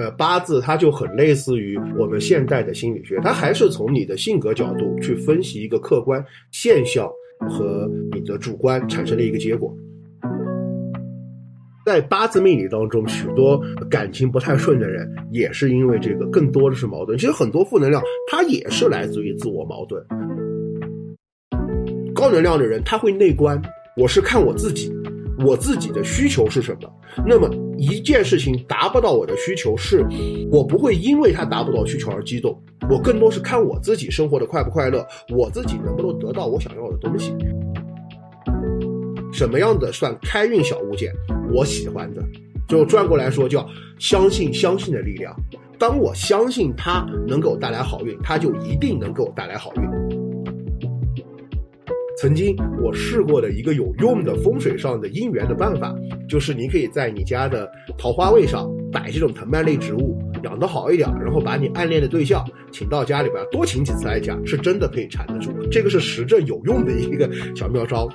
呃，八字它就很类似于我们现代的心理学，它还是从你的性格角度去分析一个客观现象和你的主观产生的一个结果。在八字命理当中，许多感情不太顺的人，也是因为这个，更多的是矛盾。其实很多负能量，它也是来自于自我矛盾。高能量的人，他会内观，我是看我自己，我自己的需求是什么。那么一件事情达不到我的需求，是我不会因为它达不到需求而激动，我更多是看我自己生活的快不快乐，我自己能不能得到我想要的东西。什么样的算开运小物件？我喜欢的，就转过来说叫相信相信的力量。当我相信它能给我带来好运，它就一定能给我带来好运。曾经我试过的一个有用的风水上的姻缘的办法，就是你可以在你家的桃花位上摆这种藤蔓类植物，养得好一点，然后把你暗恋的对象请到家里边，多请几次来讲，是真的可以缠得住。这个是实证有用的一个小妙招。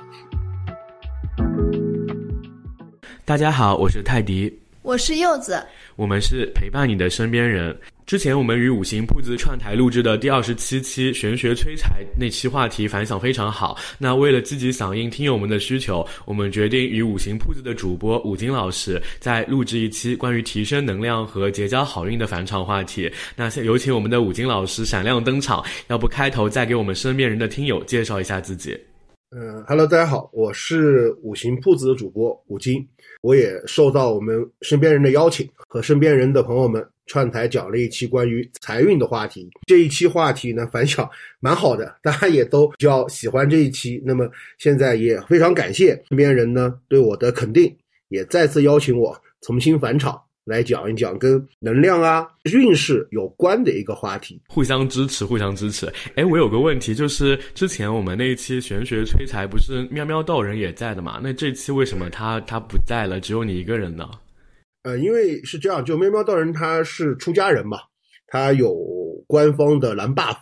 大家好，我是泰迪，我是柚子，我们是陪伴你的身边人。之前我们与五行铺子串台录制的第二十七期玄学催财那期话题反响非常好。那为了积极响应听友们的需求，我们决定与五行铺子的主播五金老师再录制一期关于提升能量和结交好运的返场话题。那先有请我们的五金老师闪亮登场。要不开头再给我们身边人的听友介绍一下自己？嗯哈喽，大家好，我是五行铺子的主播五金。我也受到我们身边人的邀请，和身边人的朋友们串台讲了一期关于财运的话题。这一期话题呢，反响蛮好的，大家也都比较喜欢这一期。那么现在也非常感谢身边人呢对我的肯定，也再次邀请我重新返场。来讲一讲跟能量啊、运势有关的一个话题，互相支持，互相支持。哎，我有个问题，就是之前我们那一期玄学催财不是喵喵道人也在的嘛？那这期为什么他他不在了，只有你一个人呢？呃，因为是这样，就喵喵道人他是出家人嘛，他有官方的蓝 buff，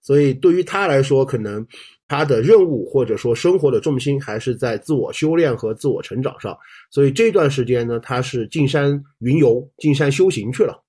所以对于他来说，可能。他的任务或者说生活的重心还是在自我修炼和自我成长上，所以这段时间呢，他是进山云游、进山修行去了。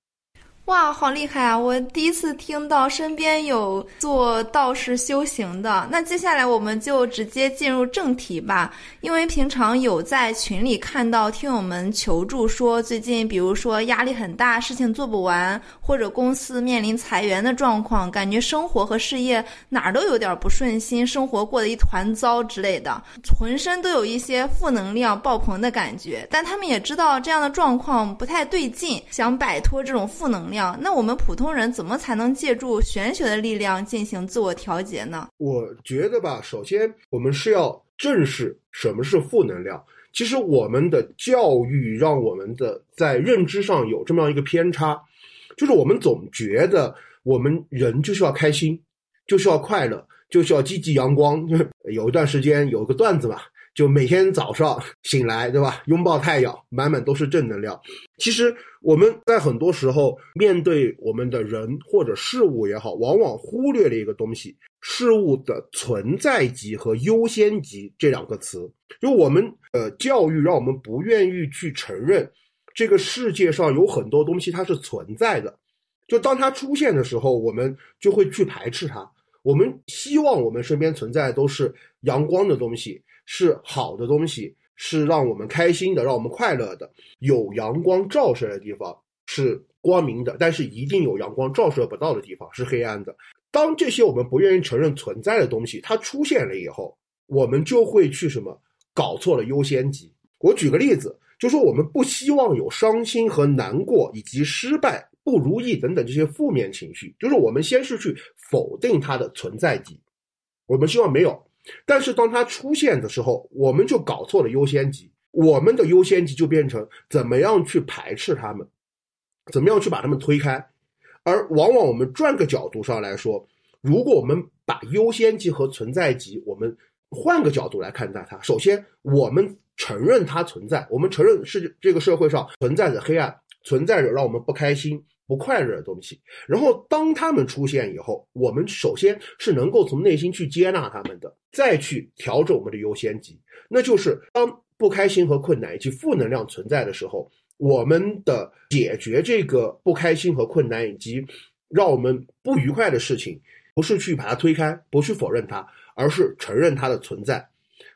哇，好厉害啊！我第一次听到身边有做道士修行的。那接下来我们就直接进入正题吧。因为平常有在群里看到听友们求助说，最近比如说压力很大，事情做不完，或者公司面临裁员的状况，感觉生活和事业哪儿都有点不顺心，生活过得一团糟之类的，浑身都有一些负能量爆棚的感觉。但他们也知道这样的状况不太对劲，想摆脱这种负能量。那我们普通人怎么才能借助玄学的力量进行自我调节呢？我觉得吧，首先我们是要正视什么是负能量。其实我们的教育让我们的在认知上有这么样一个偏差，就是我们总觉得我们人就是要开心，就是要快乐，就是要积极阳光。有一段时间有个段子嘛。就每天早上醒来，对吧？拥抱太阳，满满都是正能量。其实我们在很多时候面对我们的人或者事物也好，往往忽略了一个东西：事物的存在级和优先级这两个词。就我们呃教育让我们不愿意去承认这个世界上有很多东西它是存在的。就当它出现的时候，我们就会去排斥它。我们希望我们身边存在的都是阳光的东西。是好的东西，是让我们开心的，让我们快乐的。有阳光照射的地方是光明的，但是一定有阳光照射不到的地方是黑暗的。当这些我们不愿意承认存在的东西它出现了以后，我们就会去什么搞错了优先级。我举个例子，就说我们不希望有伤心和难过以及失败、不如意等等这些负面情绪，就是我们先是去否定它的存在级，我们希望没有。但是当它出现的时候，我们就搞错了优先级。我们的优先级就变成怎么样去排斥他们，怎么样去把他们推开。而往往我们转个角度上来说，如果我们把优先级和存在级，我们换个角度来看待它。首先，我们承认它存在，我们承认是这个社会上存在着黑暗，存在着让我们不开心。不快乐的东西，然后当他们出现以后，我们首先是能够从内心去接纳他们的，再去调整我们的优先级。那就是当不开心和困难以及负能量存在的时候，我们的解决这个不开心和困难，以及让我们不愉快的事情，不是去把它推开，不去否认它，而是承认它的存在。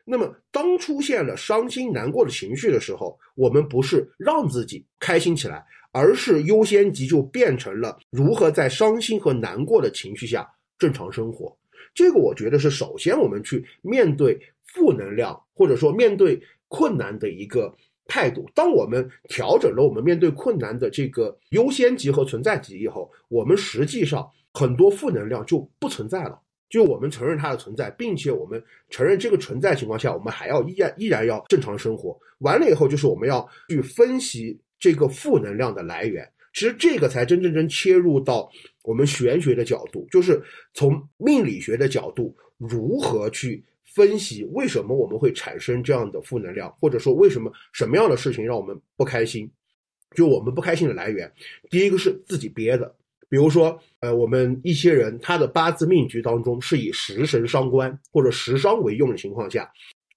那么，当出现了伤心难过的情绪的时候，我们不是让自己开心起来，而是优先级就变成了如何在伤心和难过的情绪下正常生活。这个我觉得是首先我们去面对负能量，或者说面对困难的一个态度。当我们调整了我们面对困难的这个优先级和存在级以后，我们实际上很多负能量就不存在了。就我们承认它的存在，并且我们承认这个存在情况下，我们还要依然依然要正常生活。完了以后，就是我们要去分析这个负能量的来源。其实这个才真正真切入到我们玄学的角度，就是从命理学的角度，如何去分析为什么我们会产生这样的负能量，或者说为什么什么样的事情让我们不开心？就我们不开心的来源，第一个是自己憋的，比如说，呃，我们一些人他的八字命局当中是以食神伤官或者食伤为用的情况下，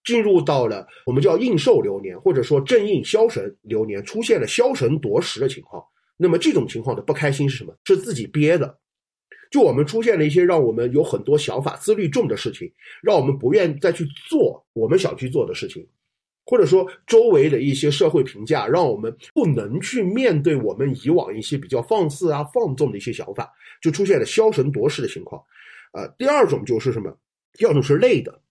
进入到了我们叫应寿流年，或者说正应枭神流年，出现了枭神夺食的情况。那么这种情况的不开心是什么？是自己憋的。就我们出现了一些让我们有很多想法、自律重的事情，让我们不愿再去做我们想去做的事情，或者说周围的一些社会评价，让我们不能去面对我们以往一些比较放肆啊、放纵的一些想法，就出现了消神夺食的情况。呃，第二种就是什么？第二种是累的，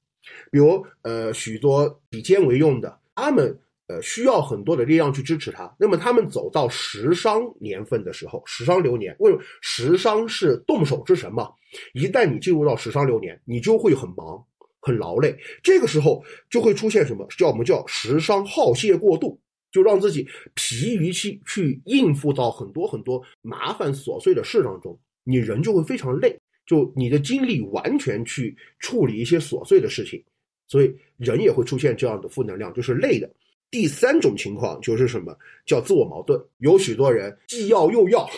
比如呃许多以肩为用的，他们。呃，需要很多的力量去支持他。那么他们走到食伤年份的时候，食伤流年，为什么食伤是动手之神嘛？一旦你进入到食伤流年，你就会很忙、很劳累。这个时候就会出现什么？叫我们叫食伤耗泄过度，就让自己疲于去去应付到很多很多麻烦琐碎的事当中，你人就会非常累，就你的精力完全去处理一些琐碎的事情，所以人也会出现这样的负能量，就是累的。第三种情况就是什么叫自我矛盾？有许多人既要又要，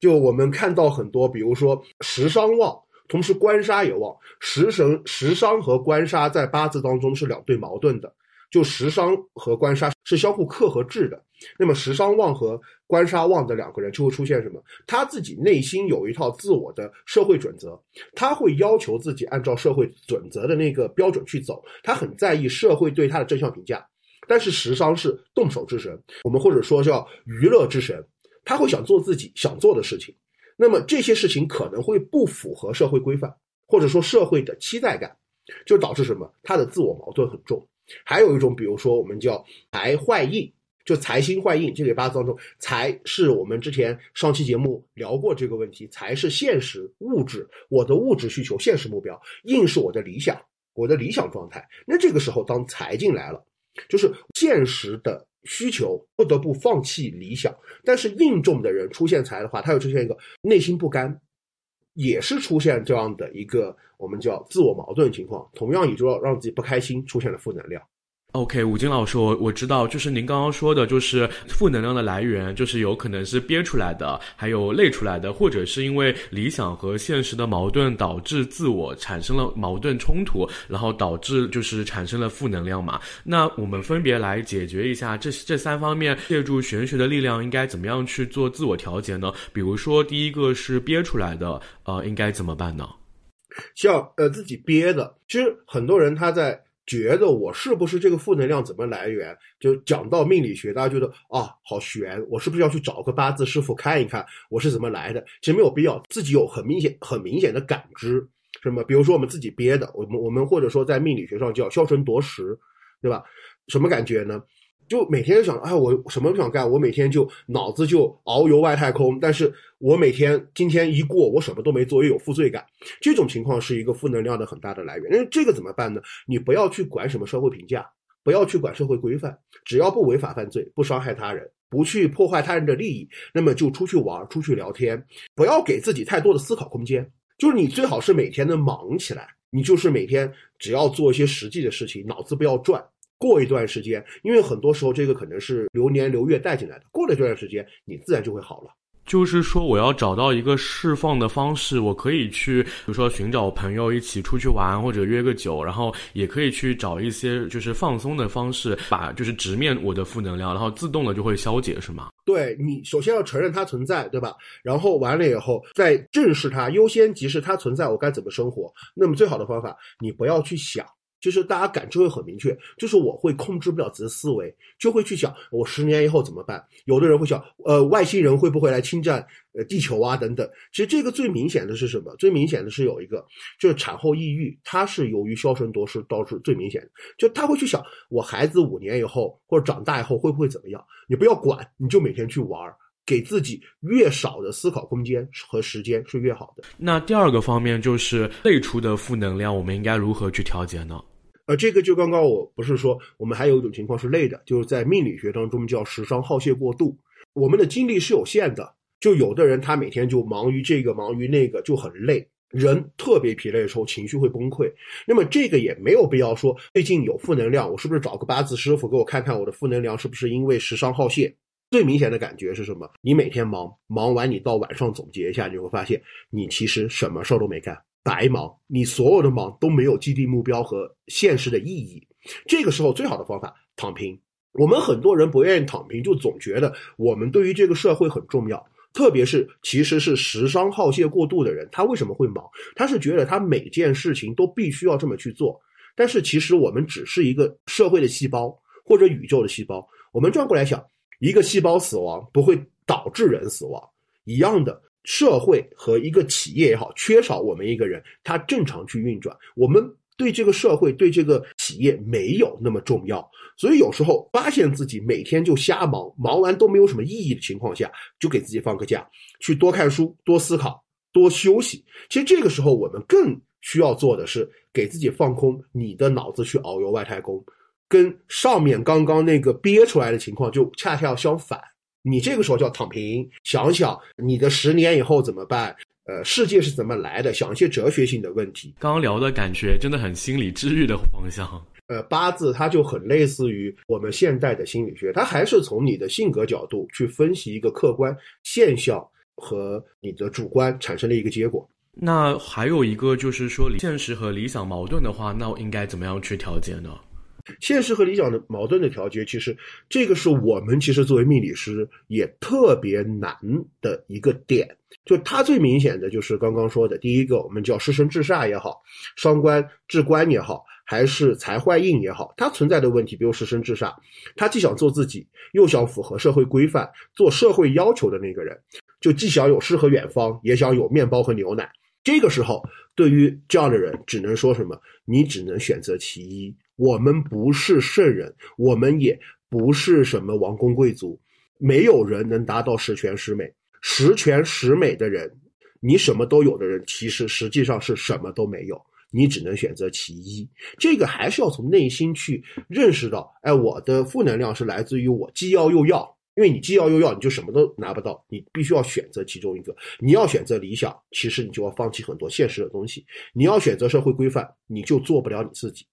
就我们看到很多，比如说食伤旺，同时官杀也旺，食神食伤和官杀在八字当中是两对矛盾的，就食伤和官杀是相互克和制的。那么食伤旺和官杀旺的两个人就会出现什么？他自己内心有一套自我的社会准则，他会要求自己按照社会准则的那个标准去走，他很在意社会对他的正向评价。但是食伤是动手之神，我们或者说叫娱乐之神，他会想做自己想做的事情，那么这些事情可能会不符合社会规范，或者说社会的期待感，就导致什么？他的自我矛盾很重。还有一种，比如说我们叫财坏印，就财星坏印，这个八字当中，财是我们之前上期节目聊过这个问题，财是现实物质，我的物质需求、现实目标，印是我的理想，我的理想状态。那这个时候，当财进来了。就是现实的需求不得不放弃理想，但是印重的人出现财的话，他又出现一个内心不甘，也是出现这样的一个我们叫自我矛盾情况，同样也就要让自己不开心，出现了负能量。OK，武金老师，我我知道，就是您刚刚说的，就是负能量的来源，就是有可能是憋出来的，还有累出来的，或者是因为理想和现实的矛盾导致自我产生了矛盾冲突，然后导致就是产生了负能量嘛。那我们分别来解决一下这这三方面，借助玄学的力量，应该怎么样去做自我调节呢？比如说，第一个是憋出来的，呃，应该怎么办呢？像呃自己憋的，其实很多人他在。觉得我是不是这个负能量怎么来源？就讲到命理学，大家觉得啊，好悬，我是不是要去找个八字师傅看一看我是怎么来的？其实没有必要，自己有很明显、很明显的感知，什么？比如说我们自己憋的，我们我们或者说在命理学上叫消沉夺食，对吧？什么感觉呢？就每天想，哎，我什么不想干，我每天就脑子就遨游外太空。但是我每天今天一过，我什么都没做，又有负罪感。这种情况是一个负能量的很大的来源。那这个怎么办呢？你不要去管什么社会评价，不要去管社会规范，只要不违法犯罪，不伤害他人，不去破坏他人的利益，那么就出去玩，出去聊天，不要给自己太多的思考空间。就是你最好是每天能忙起来，你就是每天只要做一些实际的事情，脑子不要转。过一段时间，因为很多时候这个可能是流年流月带进来的，过了这段时间，你自然就会好了。就是说，我要找到一个释放的方式，我可以去，比如说寻找朋友一起出去玩，或者约个酒，然后也可以去找一些就是放松的方式，把就是直面我的负能量，然后自动的就会消解，是吗？对你首先要承认它存在，对吧？然后完了以后再正视它，优先级是它存在，我该怎么生活？那么最好的方法，你不要去想。就是大家感知会很明确，就是我会控制不了自己的思维，就会去想我十年以后怎么办。有的人会想，呃，外星人会不会来侵占呃地球啊等等。其实这个最明显的是什么？最明显的是有一个，就是产后抑郁，它是由于消沉夺失导致最明显的。就他会去想，我孩子五年以后或者长大以后会不会怎么样？你不要管，你就每天去玩，给自己越少的思考空间和时间是越好的。那第二个方面就是累出的负能量，我们应该如何去调节呢？呃，这个就刚刚我不是说，我们还有一种情况是累的，就是在命理学当中叫时伤耗泄过度。我们的精力是有限的，就有的人他每天就忙于这个忙于那个，就很累。人特别疲累的时候，情绪会崩溃。那么这个也没有必要说，最近有负能量，我是不是找个八字师傅给我看看我的负能量是不是因为时伤耗泄？最明显的感觉是什么？你每天忙，忙完你到晚上总结一下，你会发现你其实什么事儿都没干。白忙，你所有的忙都没有既定目标和现实的意义。这个时候，最好的方法躺平。我们很多人不愿意躺平，就总觉得我们对于这个社会很重要。特别是其实是时伤耗泄过度的人，他为什么会忙？他是觉得他每件事情都必须要这么去做。但是其实我们只是一个社会的细胞或者宇宙的细胞。我们转过来想，一个细胞死亡不会导致人死亡，一样的。社会和一个企业也好，缺少我们一个人，他正常去运转。我们对这个社会、对这个企业没有那么重要，所以有时候发现自己每天就瞎忙，忙完都没有什么意义的情况下，就给自己放个假，去多看书、多思考、多休息。其实这个时候，我们更需要做的是给自己放空，你的脑子去遨游外太空，跟上面刚刚那个憋出来的情况就恰恰相反。你这个时候叫躺平，想想你的十年以后怎么办？呃，世界是怎么来的？想一些哲学性的问题。刚刚聊的感觉真的很心理治愈的方向。呃，八字它就很类似于我们现代的心理学，它还是从你的性格角度去分析一个客观现象和你的主观产生的一个结果。那还有一个就是说，现实和理想矛盾的话，那我应该怎么样去调节呢？现实和理想的矛盾的调节，其实这个是我们其实作为命理师也特别难的一个点。就它最明显的就是刚刚说的，第一个我们叫失身制煞也好，伤官制官也好，还是财坏印也好，它存在的问题，比如失身制煞，他既想做自己，又想符合社会规范，做社会要求的那个人，就既想有诗和远方，也想有面包和牛奶。这个时候，对于这样的人，只能说什么？你只能选择其一。我们不是圣人，我们也不是什么王公贵族，没有人能达到十全十美。十全十美的人，你什么都有的人，其实实际上是什么都没有。你只能选择其一。这个还是要从内心去认识到，哎，我的负能量是来自于我既要又要。因为你既要又要，你就什么都拿不到。你必须要选择其中一个。你要选择理想，其实你就要放弃很多现实的东西。你要选择社会规范，你就做不了你自己。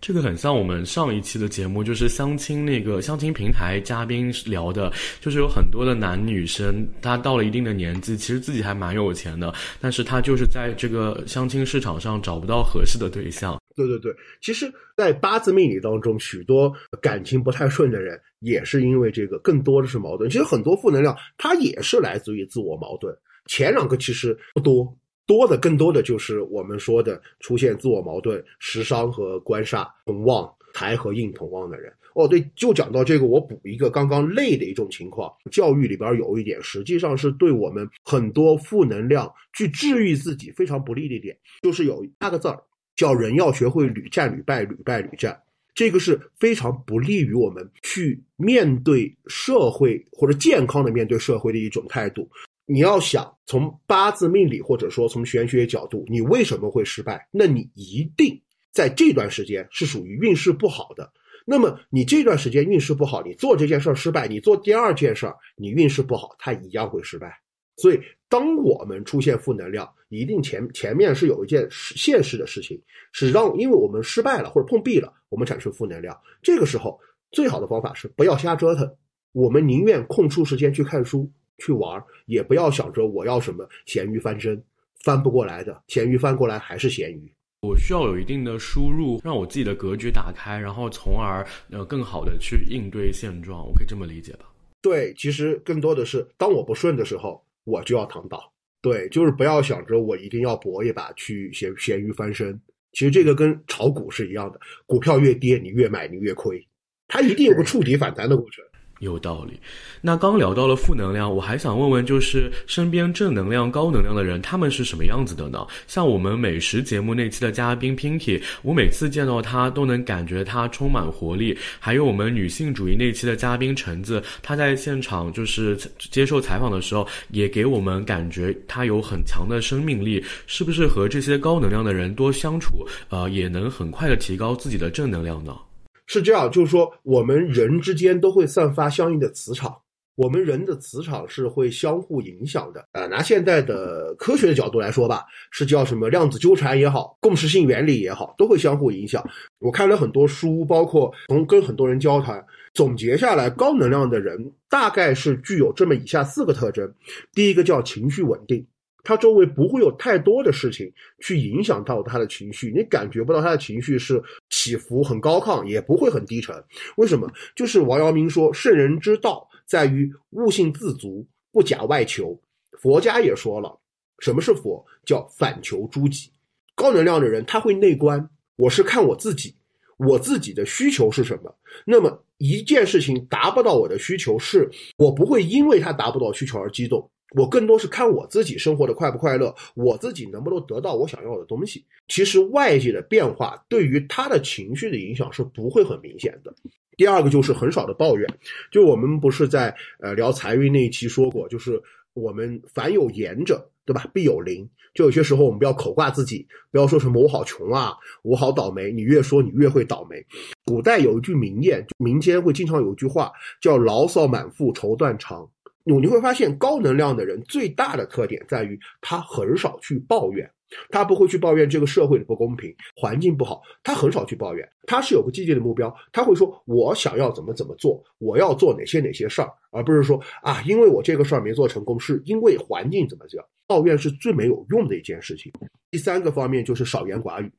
这个很像我们上一期的节目，就是相亲那个相亲平台嘉宾聊的，就是有很多的男女生，他到了一定的年纪，其实自己还蛮有钱的，但是他就是在这个相亲市场上找不到合适的对象。对对对，其实，在八字命理当中，许多感情不太顺的人，也是因为这个，更多的是矛盾。其实很多负能量，它也是来自于自我矛盾。前两个其实不多。多的更多的就是我们说的出现自我矛盾、食伤和官煞同旺、财和印同旺的人。哦，对，就讲到这个，我补一个刚刚累的一种情况。教育里边有一点，实际上是对我们很多负能量去治愈自己非常不利的一点，就是有八个字儿，叫人要学会屡战屡败，屡败屡战。这个是非常不利于我们去面对社会或者健康的面对社会的一种态度。你要想从八字命理或者说从玄学角度，你为什么会失败？那你一定在这段时间是属于运势不好的。那么你这段时间运势不好，你做这件事儿失败，你做第二件事儿你运势不好，它一样会失败。所以，当我们出现负能量，一定前前面是有一件现实的事情，是让因为我们失败了或者碰壁了，我们产生负能量。这个时候，最好的方法是不要瞎折腾，我们宁愿空出时间去看书。去玩，也不要想着我要什么咸鱼翻身，翻不过来的，咸鱼翻过来还是咸鱼。我需要有一定的输入，让我自己的格局打开，然后从而呃更好的去应对现状。我可以这么理解吧？对，其实更多的是，当我不顺的时候，我就要躺倒。对，就是不要想着我一定要搏一把去咸咸鱼翻身。其实这个跟炒股是一样的，股票越跌，你越买你越亏，它一定有个触底反弹的过程。有道理。那刚聊到了负能量，我还想问问，就是身边正能量、高能量的人，他们是什么样子的呢？像我们美食节目那期的嘉宾 Pinky，我每次见到他都能感觉他充满活力。还有我们女性主义那期的嘉宾橙子，他在现场就是接受采访的时候，也给我们感觉他有很强的生命力。是不是和这些高能量的人多相处，呃，也能很快的提高自己的正能量呢？是这样，就是说，我们人之间都会散发相应的磁场，我们人的磁场是会相互影响的。呃，拿现在的科学的角度来说吧，是叫什么量子纠缠也好，共识性原理也好，都会相互影响。我看了很多书，包括从跟很多人交谈，总结下来，高能量的人大概是具有这么以下四个特征：第一个叫情绪稳定。他周围不会有太多的事情去影响到他的情绪，你感觉不到他的情绪是起伏很高亢，也不会很低沉。为什么？就是王阳明说，圣人之道在于悟性自足，不假外求。佛家也说了，什么是佛？叫反求诸己。高能量的人他会内观，我是看我自己，我自己的需求是什么。那么一件事情达不到我的需求，是我不会因为他达不到需求而激动。我更多是看我自己生活的快不快乐，我自己能不能得到我想要的东西。其实外界的变化对于他的情绪的影响是不会很明显的。第二个就是很少的抱怨，就我们不是在呃聊财运那一期说过，就是我们凡有言者，对吧，必有灵。就有些时候我们不要口挂自己，不要说什么我好穷啊，我好倒霉。你越说你越会倒霉。古代有一句名言，民间会经常有一句话叫牢骚满腹愁断肠。你你会发现，高能量的人最大的特点在于他很少去抱怨，他不会去抱怨这个社会的不公平、环境不好，他很少去抱怨。他是有个积极的目标，他会说：“我想要怎么怎么做，我要做哪些哪些事儿，而不是说啊，因为我这个事儿没做成功，是因为环境怎么样。”抱怨是最没有用的一件事情。第三个方面就是少言寡语。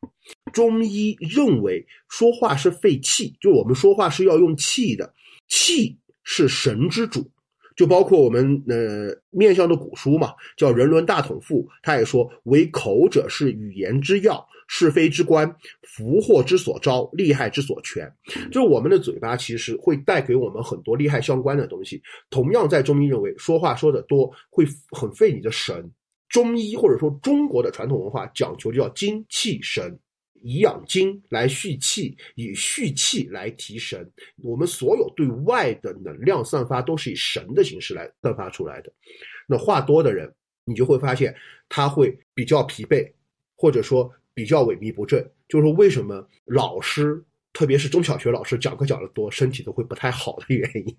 中医认为说话是肺气，就我们说话是要用气的，气是神之主。就包括我们呃面向的古书嘛，叫《人伦大统赋》，他也说：“唯口者是语言之要，是非之官，福祸之所招，利害之所全。”就是我们的嘴巴其实会带给我们很多利害相关的东西。同样，在中医认为，说话说的多会很费你的神。中医或者说中国的传统文化讲求叫精气神。以养精来蓄气，以蓄气来提神。我们所有对外的能量散发都是以神的形式来散发出来的。那话多的人，你就会发现他会比较疲惫，或者说比较萎靡不振。就是为什么老师，特别是中小学老师讲课讲的多，身体都会不太好的原因。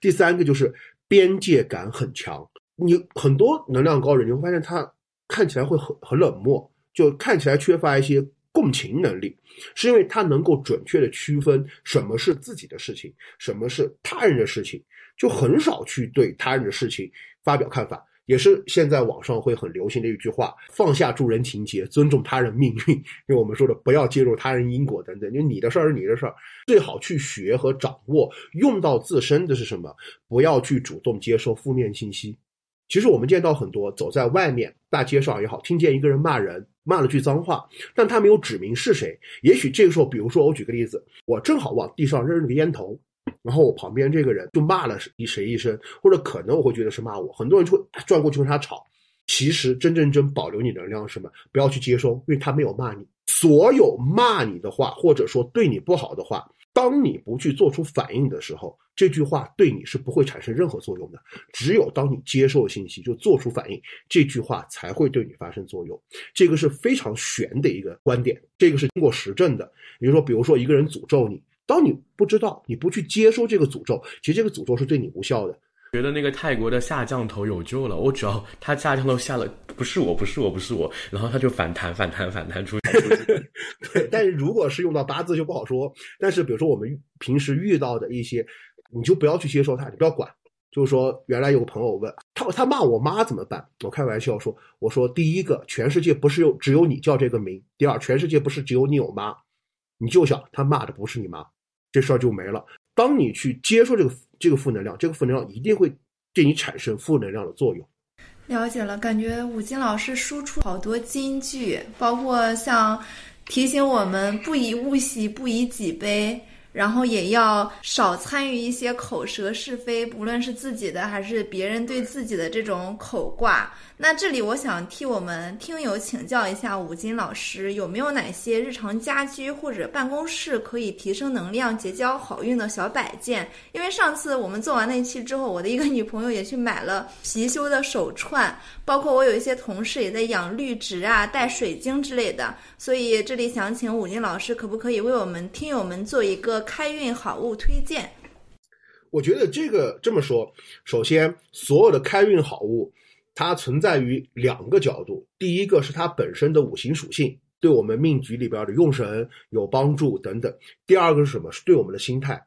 第三个就是边界感很强。你很多能量高人，你会发现他看起来会很很冷漠，就看起来缺乏一些。共情能力，是因为他能够准确的区分什么是自己的事情，什么是他人的事情，就很少去对他人的事情发表看法。也是现在网上会很流行的一句话：放下助人情节，尊重他人命运。因为我们说的不要介入他人因果等等，因为你的事儿是你的事儿，最好去学和掌握，用到自身的是什么？不要去主动接收负面信息。其实我们见到很多走在外面大街上也好，听见一个人骂人。骂了句脏话，但他没有指明是谁。也许这个时候，比如说我举个例子，我正好往地上扔了个烟头，然后我旁边这个人就骂了一谁一声，或者可能我会觉得是骂我，很多人就会转过去跟他吵。其实真正真保留你能量是什么，不要去接收，因为他没有骂你。所有骂你的话，或者说对你不好的话。当你不去做出反应的时候，这句话对你是不会产生任何作用的。只有当你接受信息就做出反应，这句话才会对你发生作用。这个是非常玄的一个观点，这个是经过实证的。也就是说，比如说一个人诅咒你，当你不知道，你不去接收这个诅咒，其实这个诅咒是对你无效的。觉得那个泰国的下降头有救了，我只要他下降头下了，不是我，不是我，不是我，然后他就反弹，反弹，反弹出去。对，但是如果是用到八字就不好说。但是比如说我们平时遇到的一些，你就不要去接受他，你不要管。就是说原来有个朋友问他，他骂我妈怎么办？我开玩笑说，我说第一个，全世界不是有只有你叫这个名；第二，全世界不是只有你有妈。你就想他骂的不是你妈，这事儿就没了。当你去接受这个这个负能量，这个负能量一定会对你产生负能量的作用。了解了，感觉武金老师输出好多金句，包括像提醒我们不以物喜，不以己悲。然后也要少参与一些口舌是非，不论是自己的还是别人对自己的这种口挂。那这里我想替我们听友请教一下武金老师，有没有哪些日常家居或者办公室可以提升能量、结交好运的小摆件？因为上次我们做完那期之后，我的一个女朋友也去买了貔貅的手串，包括我有一些同事也在养绿植啊、带水晶之类的。所以这里想请武金老师，可不可以为我们听友们做一个开运好物推荐？我觉得这个这么说，首先所有的开运好物。它存在于两个角度，第一个是它本身的五行属性，对我们命局里边的用神有帮助等等；第二个是什么？是对我们的心态。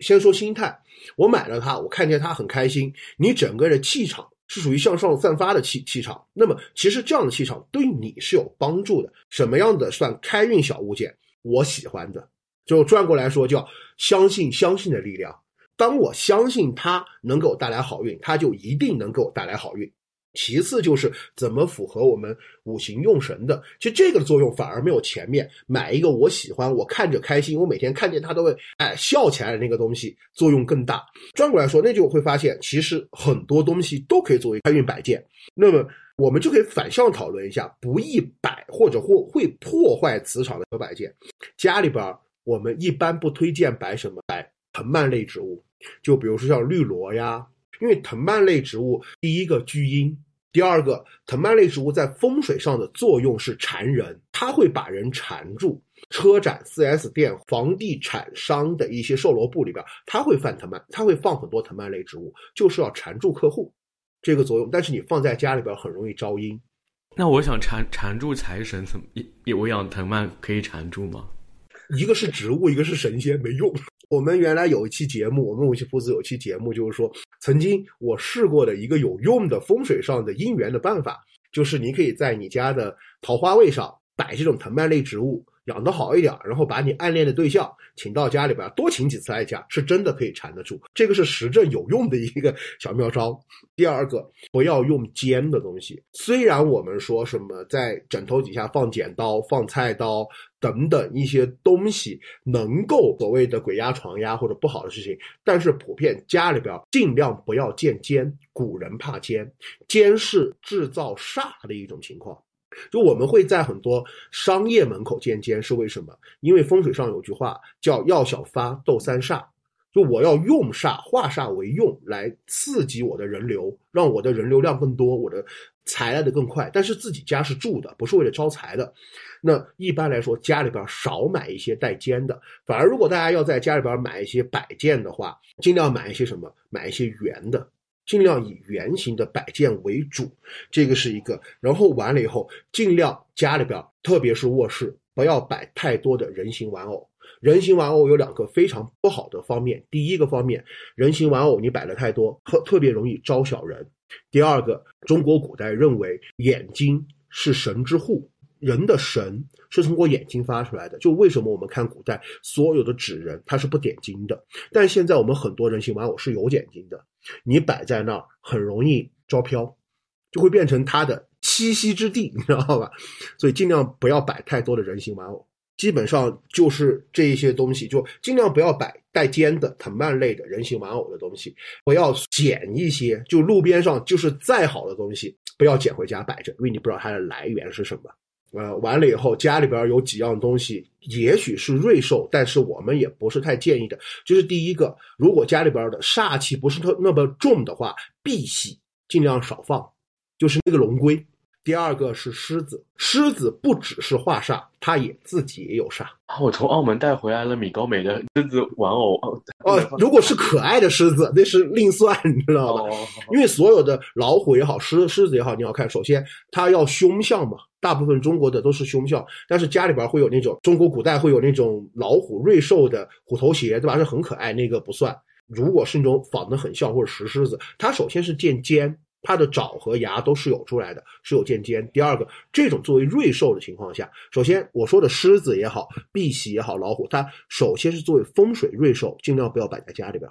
先说心态，我买了它，我看见它很开心，你整个的气场是属于向上散发的气气场。那么其实这样的气场对你是有帮助的。什么样的算开运小物件？我喜欢的，就转过来说叫相信相信的力量。当我相信它能给我带来好运，它就一定能给我带来好运。其次就是怎么符合我们五行用神的，其实这个作用反而没有前面买一个我喜欢、我看着开心、我每天看见它都会哎笑起来的那个东西作用更大。转过来说，那就会发现其实很多东西都可以作为开运摆件。那么我们就可以反向讨论一下不易摆或者或会破坏磁场的小摆件。家里边我们一般不推荐摆什么？摆藤蔓类植物，就比如说像绿萝呀。因为藤蔓类植物，第一个聚阴，第二个藤蔓类植物在风水上的作用是缠人，它会把人缠住。车展、4S 店、房地产商的一些售楼部里边，它会放藤蔓，它会放很多藤蔓类植物，就是要缠住客户，这个作用。但是你放在家里边很容易招阴。那我想缠缠住财神，怎么我养藤蔓可以缠住吗？一个是植物，一个是神仙，没用。我们原来有一期节目，我们武器铺子有一期节目，就是说，曾经我试过的一个有用的风水上的姻缘的办法，就是你可以在你家的桃花位上摆这种藤蔓类植物。养得好一点，然后把你暗恋的对象请到家里边，多请几次爱家，是真的可以缠得住。这个是实证有用的一个小妙招。第二个，不要用尖的东西。虽然我们说什么在枕头底下放剪刀、放菜刀等等一些东西，能够所谓的鬼压床呀或者不好的事情，但是普遍家里边尽量不要见尖。古人怕尖，尖是制造煞的一种情况。就我们会在很多商业门口建间，是为什么？因为风水上有句话叫“要小发，斗三煞”，就我要用煞化煞为用来刺激我的人流，让我的人流量更多，我的财来的更快。但是自己家是住的，不是为了招财的。那一般来说，家里边少买一些带尖的，反而如果大家要在家里边买一些摆件的话，尽量买一些什么？买一些圆的。尽量以圆形的摆件为主，这个是一个。然后完了以后，尽量家里边，特别是卧室，不要摆太多的人形玩偶。人形玩偶有两个非常不好的方面。第一个方面，人形玩偶你摆的太多，特特别容易招小人。第二个，中国古代认为眼睛是神之护。人的神是通过眼睛发出来的，就为什么我们看古代所有的纸人它是不点睛的，但现在我们很多人形玩偶是有点睛的，你摆在那儿很容易招飘，就会变成它的栖息之地，你知道吧？所以尽量不要摆太多的人形玩偶，基本上就是这一些东西，就尽量不要摆带尖的藤蔓类的人形玩偶的东西，不要捡一些，就路边上就是再好的东西，不要捡回家摆着，因为你不知道它的来源是什么。呃，完了以后，家里边有几样东西，也许是瑞兽，但是我们也不是太建议的。就是第一个，如果家里边的煞气不是特那么重的话，碧玺尽量少放，就是那个龙龟。第二个是狮子，狮子不只是画煞，它也自己也有煞。我从澳门带回来了米高梅的狮子玩偶。哦，如果是可爱的狮子，那是另算，你知道吧？因为所有的老虎也好，狮狮子也好，你要看，首先它要凶相嘛。大部分中国的都是凶相，但是家里边会有那种中国古代会有那种老虎瑞兽的虎头鞋，对吧？是很可爱，那个不算。如果是那种仿的很像或者石狮子，它首先是见尖，它的爪和牙都是有出来的，是有尖尖。第二个，这种作为瑞兽的情况下，首先我说的狮子也好，碧玺也好，老虎，它首先是作为风水瑞兽，尽量不要摆在家里边。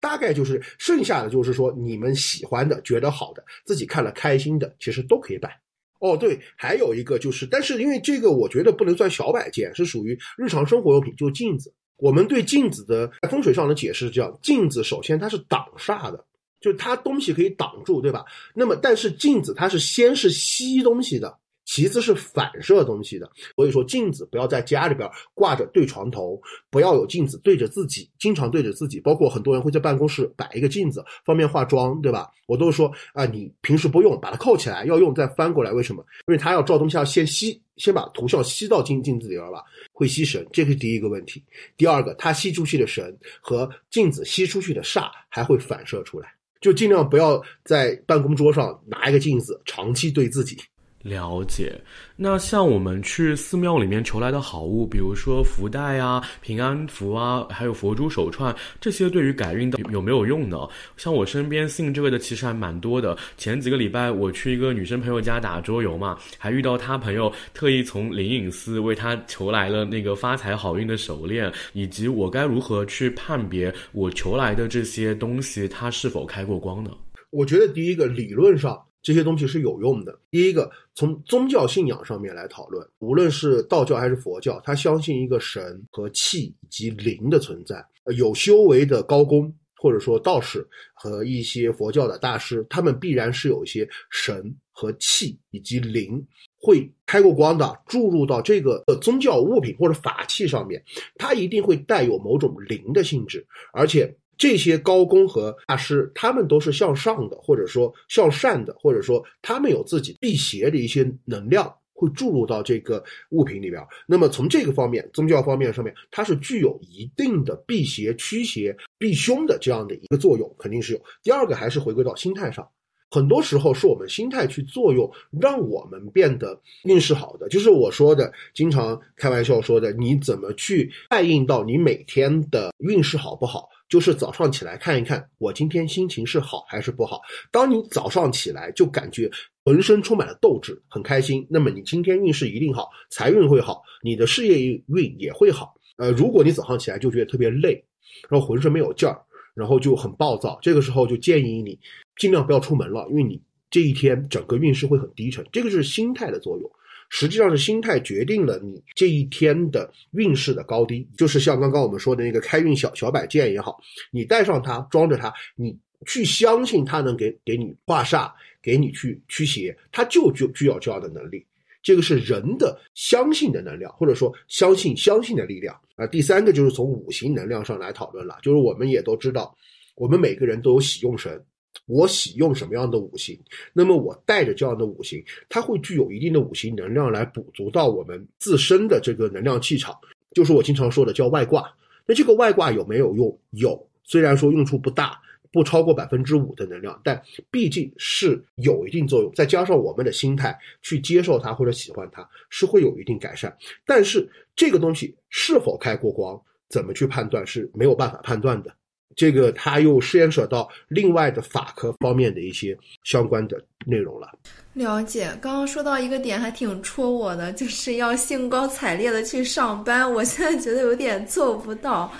大概就是剩下的就是说你们喜欢的、觉得好的、自己看了开心的，其实都可以摆。哦，对，还有一个就是，但是因为这个我觉得不能算小摆件，是属于日常生活用品，就镜子。我们对镜子的风水上的解释是这样：镜子首先它是挡煞的，就是它东西可以挡住，对吧？那么但是镜子它是先是吸东西的。其次是反射东西的，所以说镜子不要在家里边挂着对床头，不要有镜子对着自己，经常对着自己。包括很多人会在办公室摆一个镜子，方便化妆，对吧？我都说啊，你平时不用，把它扣起来，要用再翻过来。为什么？因为它要照东西，要先吸，先把图像吸到镜镜子里边吧，会吸神，这是第一个问题。第二个，它吸出去的神和镜子吸出去的煞还会反射出来，就尽量不要在办公桌上拿一个镜子长期对自己。了解，那像我们去寺庙里面求来的好物，比如说福袋啊、平安符啊，还有佛珠手串，这些对于改运的有没有用呢？像我身边信这个的其实还蛮多的。前几个礼拜我去一个女生朋友家打桌游嘛，还遇到她朋友特意从灵隐寺为她求来了那个发财好运的手链，以及我该如何去判别我求来的这些东西它是否开过光呢？我觉得第一个理论上。这些东西是有用的。第一个，从宗教信仰上面来讨论，无论是道教还是佛教，他相信一个神和气以及灵的存在。有修为的高公或者说道士和一些佛教的大师，他们必然是有一些神和气以及灵会开过光的，注入到这个宗教物品或者法器上面，它一定会带有某种灵的性质，而且。这些高工和大师，他们都是向上的，或者说向善的，或者说他们有自己辟邪的一些能量，会注入到这个物品里边。那么从这个方面，宗教方面上面，它是具有一定的辟邪、驱邪、避凶的这样的一个作用，肯定是有。第二个还是回归到心态上，很多时候是我们心态去作用，让我们变得运势好的。就是我说的，经常开玩笑说的，你怎么去反映到你每天的运势好不好？就是早上起来看一看，我今天心情是好还是不好。当你早上起来就感觉浑身充满了斗志，很开心，那么你今天运势一定好，财运会好，你的事业运也会好。呃，如果你早上起来就觉得特别累，然后浑身没有劲儿，然后就很暴躁，这个时候就建议你尽量不要出门了，因为你这一天整个运势会很低沉。这个就是心态的作用。实际上是心态决定了你这一天的运势的高低，就是像刚刚我们说的那个开运小小摆件也好，你带上它，装着它，你去相信它能给给你化煞，给你去驱邪，它就具具有这样的能力。这个是人的相信的能量，或者说相信相信的力量。啊，第三个就是从五行能量上来讨论了，就是我们也都知道，我们每个人都有喜用神。我喜用什么样的五行，那么我带着这样的五行，它会具有一定的五行能量来补足到我们自身的这个能量气场，就是我经常说的叫外挂。那这个外挂有没有用？有，虽然说用处不大，不超过百分之五的能量，但毕竟是有一定作用。再加上我们的心态去接受它或者喜欢它，是会有一定改善。但是这个东西是否开过光，怎么去判断是没有办法判断的。这个它又牵扯到另外的法科方面的一些相关的内容了。了解，刚刚说到一个点还挺戳我的，就是要兴高采烈的去上班。我现在觉得有点做不到，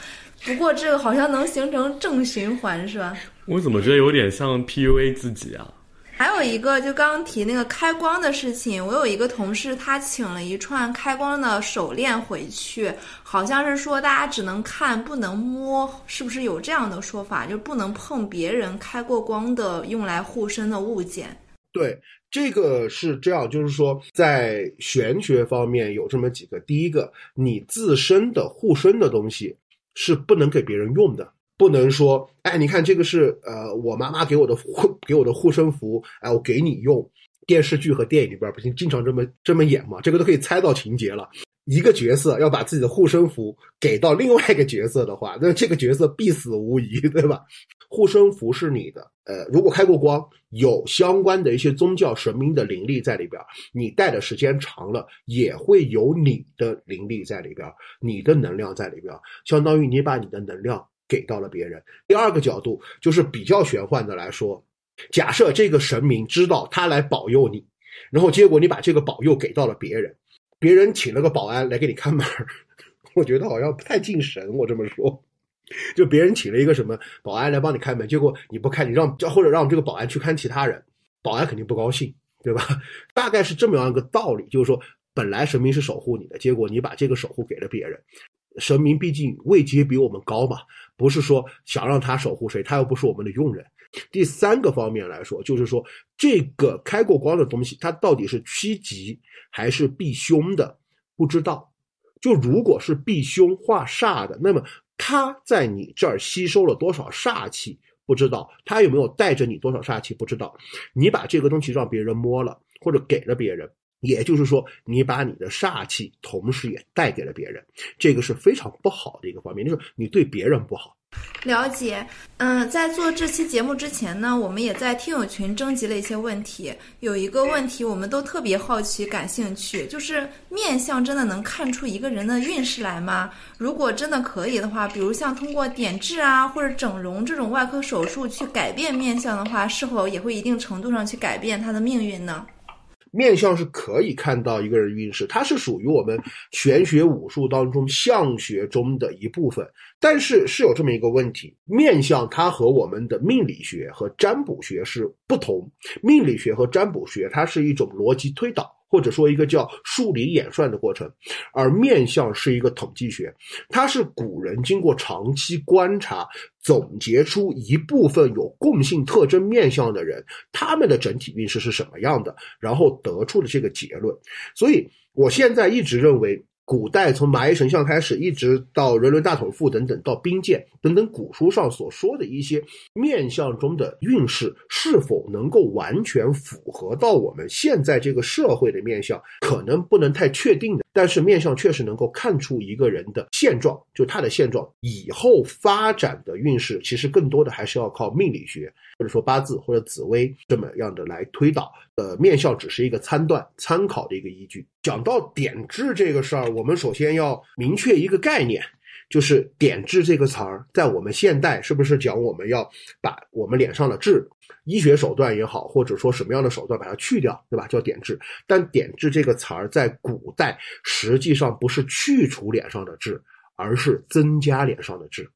不过这个好像能形成正循环，是吧？我怎么觉得有点像 PUA 自己啊？还有一个，就刚刚提那个开光的事情，我有一个同事，他请了一串开光的手链回去，好像是说大家只能看不能摸，是不是有这样的说法？就不能碰别人开过光的用来护身的物件？对，这个是这样，就是说在玄学方面有这么几个，第一个，你自身的护身的东西是不能给别人用的。不能说，哎，你看这个是呃，我妈妈给我的护 给我的护身符，哎，我给你用。电视剧和电影里边不经经常这么这么演嘛？这个都可以猜到情节了。一个角色要把自己的护身符给到另外一个角色的话，那这个角色必死无疑，对吧？护身符是你的，呃，如果开过光，有相关的一些宗教神明的灵力在里边，你戴的时间长了，也会有你的灵力在里边，你的能量在里边，相当于你把你的能量。给到了别人。第二个角度就是比较玄幻的来说，假设这个神明知道他来保佑你，然后结果你把这个保佑给到了别人，别人请了个保安来给你看门 我觉得好像不太敬神。我这么说，就别人请了一个什么保安来帮你开门，结果你不开，你让或者让这个保安去看其他人，保安肯定不高兴，对吧？大概是这么样一个道理，就是说。本来神明是守护你的，结果你把这个守护给了别人。神明毕竟位阶比我们高嘛，不是说想让他守护谁，他又不是我们的佣人。第三个方面来说，就是说这个开过光的东西，它到底是趋吉还是避凶的，不知道。就如果是避凶化煞的，那么他在你这儿吸收了多少煞气，不知道。他有没有带着你多少煞气，不知道。你把这个东西让别人摸了，或者给了别人。也就是说，你把你的煞气同时也带给了别人，这个是非常不好的一个方面，就是你对别人不好。了解，嗯，在做这期节目之前呢，我们也在听友群征集了一些问题。有一个问题，我们都特别好奇、感兴趣，就是面相真的能看出一个人的运势来吗？如果真的可以的话，比如像通过点痣啊或者整容这种外科手术去改变面相的话，是否也会一定程度上去改变他的命运呢？面相是可以看到一个人运势，它是属于我们玄学武术当中相学中的一部分。但是是有这么一个问题，面相它和我们的命理学和占卜学是不同。命理学和占卜学它是一种逻辑推导。或者说一个叫数理演算的过程，而面相是一个统计学，它是古人经过长期观察总结出一部分有共性特征面相的人，他们的整体运势是什么样的，然后得出的这个结论。所以我现在一直认为。古代从蚂蚁神像开始，一直到人伦大统赋等等，到兵谏等等，古书上所说的一些面相中的运势，是否能够完全符合到我们现在这个社会的面相，可能不能太确定的。但是面相确实能够看出一个人的现状，就他的现状以后发展的运势，其实更多的还是要靠命理学。或者说八字或者紫微这么样的来推导，呃，面相只是一个参断、参考的一个依据。讲到点痣这个事儿，我们首先要明确一个概念，就是点痣这个词儿，在我们现代是不是讲我们要把我们脸上的痣，医学手段也好，或者说什么样的手段把它去掉，对吧？叫点痣。但点痣这个词儿在古代实际上不是去除脸上的痣，而是增加脸上的痣。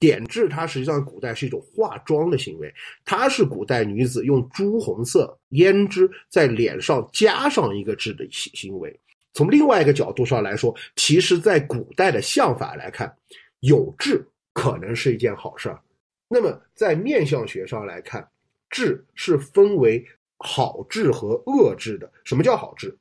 点痣，它实际上古代是一种化妆的行为，它是古代女子用朱红色胭脂在脸上加上一个痣的行行为。从另外一个角度上来说，其实，在古代的相法来看，有痣可能是一件好事儿。那么，在面相学上来看，痣是分为好痣和恶痣的。什么叫好痣？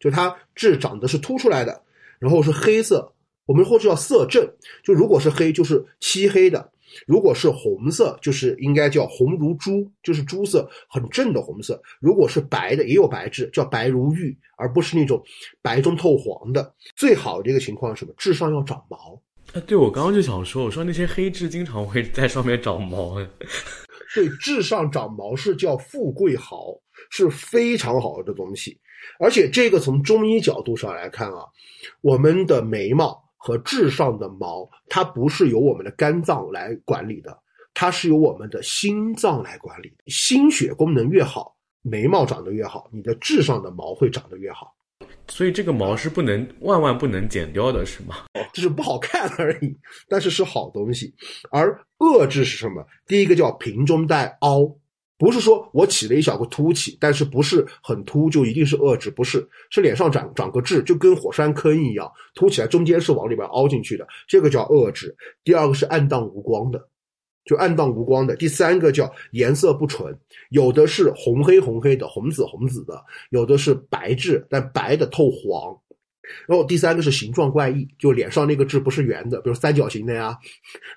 就它痣长得是凸出来的，然后是黑色。我们或者叫色正，就如果是黑，就是漆黑的；如果是红色，就是应该叫红如朱，就是朱色，很正的红色。如果是白的，也有白痣，叫白如玉，而不是那种白中透黄的。最好的一个情况是什么？痣上要长毛。啊，对，我刚刚就想说，我说那些黑痣经常会在上面长毛。对，痣上长毛是叫富贵毫，是非常好的东西。而且这个从中医角度上来看啊，我们的眉毛。和痣上的毛，它不是由我们的肝脏来管理的，它是由我们的心脏来管理。心血功能越好，眉毛长得越好，你的痣上的毛会长得越好。所以这个毛是不能万万不能剪掉的，是吗？就是不好看而已，但是是好东西。而恶痣是什么？第一个叫平中带凹。不是说我起了一小个凸起，但是不是很凸就一定是恶痣，不是，是脸上长长个痣，就跟火山坑一样，凸起来中间是往里边凹进去的，这个叫恶痣。第二个是暗淡无光的，就暗淡无光的。第三个叫颜色不纯，有的是红黑红黑的，红紫红紫的，有的是白痣，但白的透黄。然后第三个是形状怪异，就脸上那个痣不是圆的，比如三角形的呀，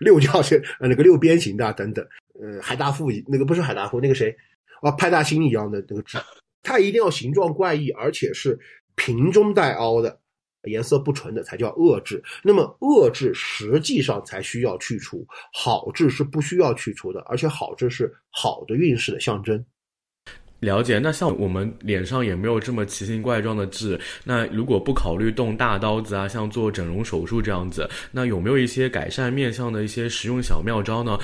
六角形呃那个六边形的啊等等。呃，海大富那个不是海大富，那个谁啊，派大星一样的那个痣，它一定要形状怪异，而且是平中带凹的，颜色不纯的才叫恶痣。那么恶痣实际上才需要去除，好痣是不需要去除的，而且好痣是好的运势的象征。了解。那像我们脸上也没有这么奇形怪状的痣，那如果不考虑动大刀子啊，像做整容手术这样子，那有没有一些改善面相的一些实用小妙招呢？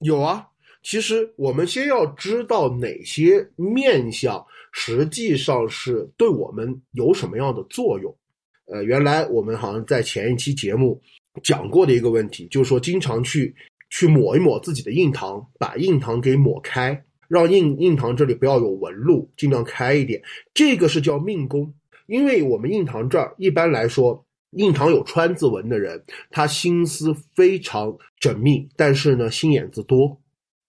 有啊，其实我们先要知道哪些面相实际上是对我们有什么样的作用。呃，原来我们好像在前一期节目讲过的一个问题，就是说经常去去抹一抹自己的印堂，把印堂给抹开，让印印堂这里不要有纹路，尽量开一点。这个是叫命宫，因为我们印堂这儿一般来说，印堂有川字纹的人，他心思非常缜密，但是呢心眼子多。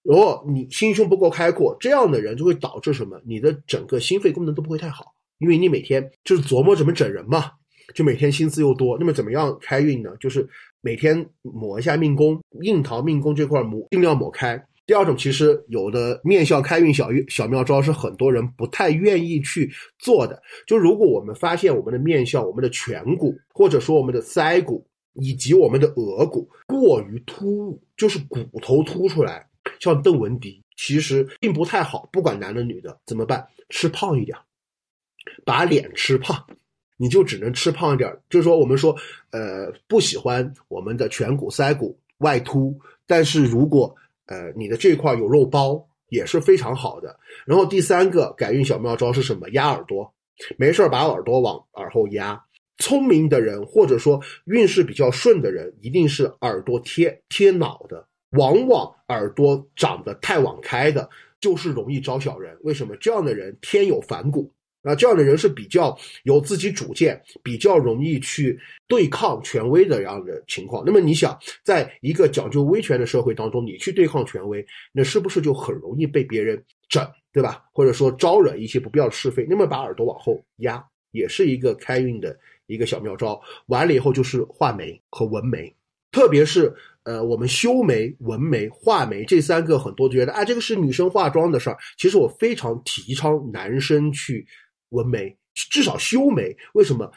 如果你心胸不够开阔，这样的人就会导致什么？你的整个心肺功能都不会太好，因为你每天就是琢磨怎么整人嘛。就每天心思又多，那么怎么样开运呢？就是每天抹一下命宫，印堂命宫这块抹，尽量抹开。第二种，其实有的面相开运小小妙招是很多人不太愿意去做的。就如果我们发现我们的面相、我们的颧骨，或者说我们的腮骨以及我们的额骨过于突兀，就是骨头凸出来，像邓文迪，其实并不太好。不管男的女的，怎么办？吃胖一点，把脸吃胖。你就只能吃胖一点，就是说我们说，呃，不喜欢我们的颧骨、腮骨外凸，但是如果呃你的这块有肉包也是非常好的。然后第三个改运小妙招是什么？压耳朵，没事把耳朵往耳后压。聪明的人或者说运势比较顺的人，一定是耳朵贴贴脑的。往往耳朵长得太往开的，就是容易招小人。为什么？这样的人天有反骨。啊，这样的人是比较有自己主见，比较容易去对抗权威的这样的情况。那么你想，在一个讲究威权的社会当中，你去对抗权威，那是不是就很容易被别人整，对吧？或者说招惹一些不必要的是非？那么把耳朵往后压，也是一个开运的一个小妙招。完了以后就是画眉和纹眉，特别是呃，我们修眉、纹眉、画眉这三个，很多觉得啊，这个是女生化妆的事儿。其实我非常提倡男生去。纹眉至少修眉，为什么？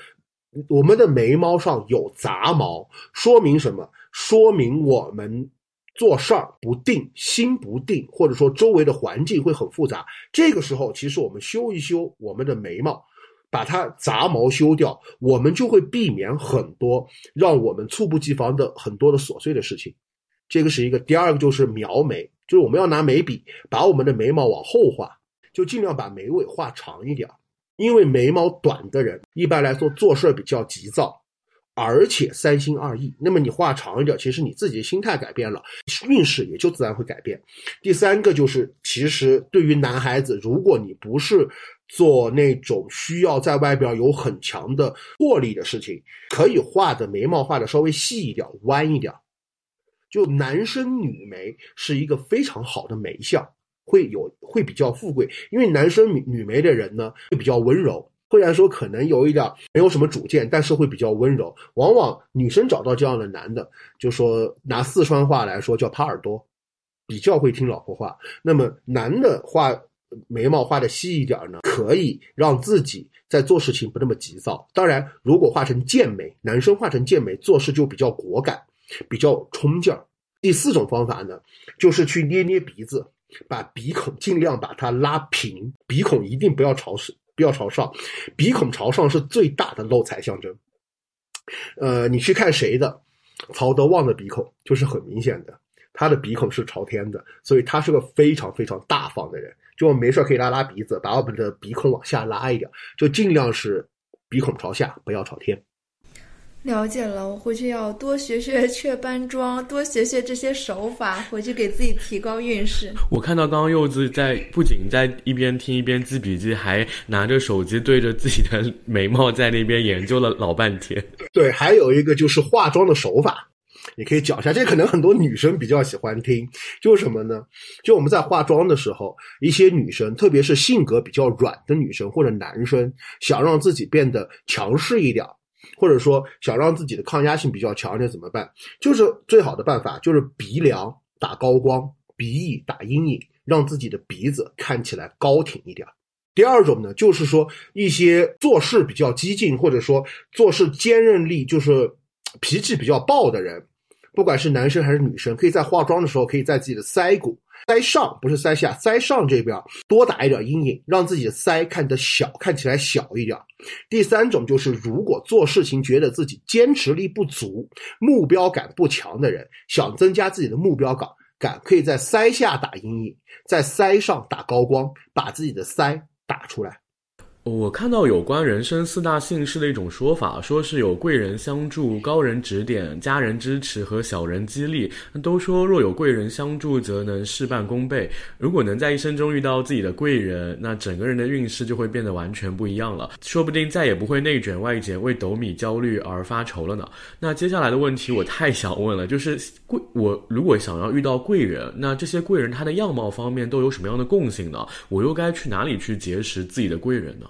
我们的眉毛上有杂毛，说明什么？说明我们做事儿不定，心不定，或者说周围的环境会很复杂。这个时候，其实我们修一修我们的眉毛，把它杂毛修掉，我们就会避免很多让我们猝不及防的很多的琐碎的事情。这个是一个。第二个就是描眉，就是我们要拿眉笔把我们的眉毛往后画，就尽量把眉尾画长一点。因为眉毛短的人一般来说做事比较急躁，而且三心二意。那么你画长一点，其实你自己的心态改变了，运势也就自然会改变。第三个就是，其实对于男孩子，如果你不是做那种需要在外边有很强的魄力的事情，可以画的眉毛画的稍微细一点、弯一点。就男生女眉是一个非常好的眉相。会有会比较富贵，因为男生女女眉的人呢会比较温柔，虽然说可能有一点没有什么主见，但是会比较温柔。往往女生找到这样的男的，就说拿四川话来说叫耙耳朵，比较会听老婆话。那么男的画眉毛画的细一点呢，可以让自己在做事情不那么急躁。当然，如果画成剑眉，男生画成剑眉做事就比较果敢，比较冲劲儿。第四种方法呢，就是去捏捏鼻子。把鼻孔尽量把它拉平，鼻孔一定不要朝上，不要朝上，鼻孔朝上是最大的漏财象征。呃，你去看谁的，曹德旺的鼻孔就是很明显的，他的鼻孔是朝天的，所以他是个非常非常大方的人。就没事可以拉拉鼻子，把我们的鼻孔往下拉一点，就尽量是鼻孔朝下，不要朝天。了解了，我回去要多学学 雀斑妆，多学学这些手法，回去给自己提高运势。我看到刚刚柚子在不仅在一边听一边记笔记，还拿着手机对着自己的眉毛在那边研究了老半天。对，还有一个就是化妆的手法，你可以讲一下。这可能很多女生比较喜欢听，就是什么呢？就我们在化妆的时候，一些女生，特别是性格比较软的女生或者男生，想让自己变得强势一点。或者说想让自己的抗压性比较强一点怎么办？就是最好的办法就是鼻梁打高光，鼻翼打阴影，让自己的鼻子看起来高挺一点。第二种呢，就是说一些做事比较激进，或者说做事坚韧力就是脾气比较暴的人，不管是男生还是女生，可以在化妆的时候，可以在自己的腮骨腮上不是腮下，腮上这边多打一点阴影，让自己的腮看得小，看起来小一点。第三种就是，如果做事情觉得自己坚持力不足、目标感不强的人，想增加自己的目标感，感可以在腮下打阴影，在腮上打高光，把自己的腮打出来。我看到有关人生四大幸事的一种说法，说是有贵人相助、高人指点、家人支持和小人激励。都说若有贵人相助，则能事半功倍。如果能在一生中遇到自己的贵人，那整个人的运势就会变得完全不一样了，说不定再也不会内卷外减、为斗米焦虑而发愁了呢。那接下来的问题我太想问了，就是贵我如果想要遇到贵人，那这些贵人他的样貌方面都有什么样的共性呢？我又该去哪里去结识自己的贵人呢？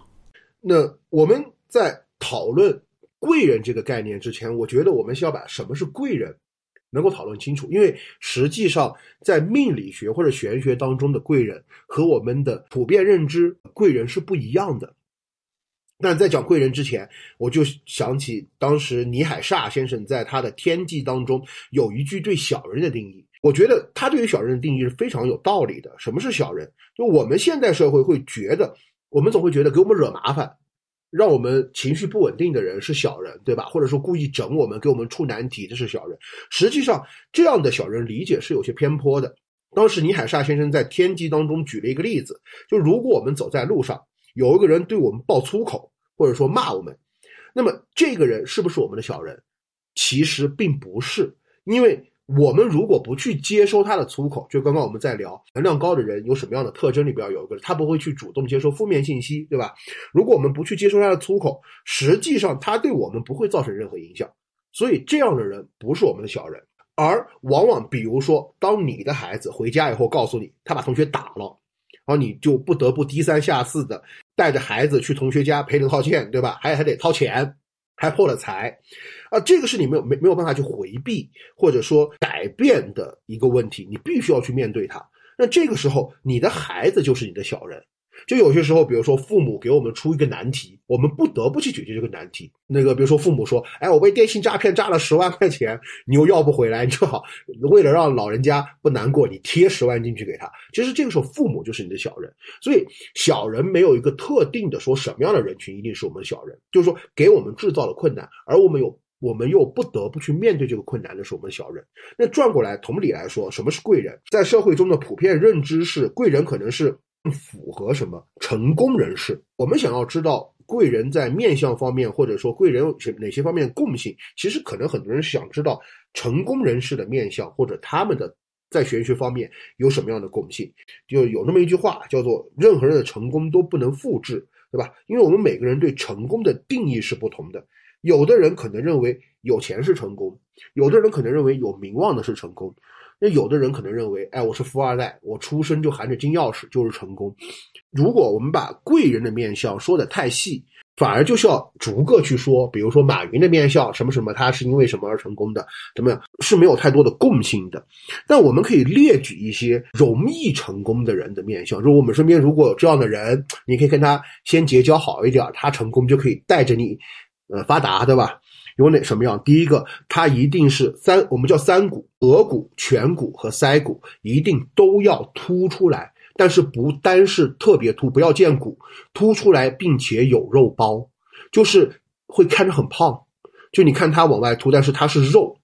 那我们在讨论贵人这个概念之前，我觉得我们需要把什么是贵人能够讨论清楚，因为实际上在命理学或者玄学当中的贵人和我们的普遍认知贵人是不一样的。但在讲贵人之前，我就想起当时倪海厦先生在他的《天际》当中有一句对小人的定义，我觉得他对于小人的定义是非常有道理的。什么是小人？就我们现代社会会觉得。我们总会觉得给我们惹麻烦，让我们情绪不稳定的人是小人，对吧？或者说故意整我们、给我们出难题，这是小人。实际上，这样的小人理解是有些偏颇的。当时倪海厦先生在《天机》当中举了一个例子，就如果我们走在路上，有一个人对我们爆粗口，或者说骂我们，那么这个人是不是我们的小人？其实并不是，因为。我们如果不去接收他的粗口，就刚刚我们在聊能量高的人有什么样的特征里边有一个，他不会去主动接收负面信息，对吧？如果我们不去接收他的粗口，实际上他对我们不会造成任何影响，所以这样的人不是我们的小人。而往往比如说，当你的孩子回家以后告诉你他把同学打了，然后你就不得不低三下四的带着孩子去同学家赔礼道歉，对吧？还还得掏钱。还破了财，啊，这个是你没有没没有办法去回避或者说改变的一个问题，你必须要去面对它。那这个时候，你的孩子就是你的小人。就有些时候，比如说父母给我们出一个难题，我们不得不去解决这个难题。那个比如说父母说：“哎，我被电信诈骗诈了十万块钱，你又要不回来，你就好。”为了让老人家不难过，你贴十万进去给他。其实这个时候，父母就是你的小人。所以小人没有一个特定的说什么样的人群一定是我们的小人，就是说给我们制造了困难，而我们有我们又不得不去面对这个困难的是我们的小人。那转过来，同理来说，什么是贵人？在社会中的普遍认知是，贵人可能是。符合什么成功人士？我们想要知道贵人在面相方面，或者说贵人有哪些方面共性？其实可能很多人想知道成功人士的面相，或者他们的在玄学方面有什么样的共性。就有那么一句话叫做“任何人的成功都不能复制”，对吧？因为我们每个人对成功的定义是不同的。有的人可能认为有钱是成功，有的人可能认为有名望的是成功。那有的人可能认为，哎，我是富二代，我出生就含着金钥匙，就是成功。如果我们把贵人的面相说的太细，反而就需要逐个去说。比如说马云的面相，什么什么，他是因为什么而成功的？怎么样？是没有太多的共性的。但我们可以列举一些容易成功的人的面相。如我们身边如果有这样的人，你可以跟他先结交好一点，他成功就可以带着你，呃，发达，对吧？有哪什么样？第一个，它一定是三，我们叫三股：额骨、颧骨和腮骨，一定都要凸出来。但是不单是特别凸，不要见骨，凸出来并且有肉包，就是会看着很胖。就你看它往外凸，但是它是肉，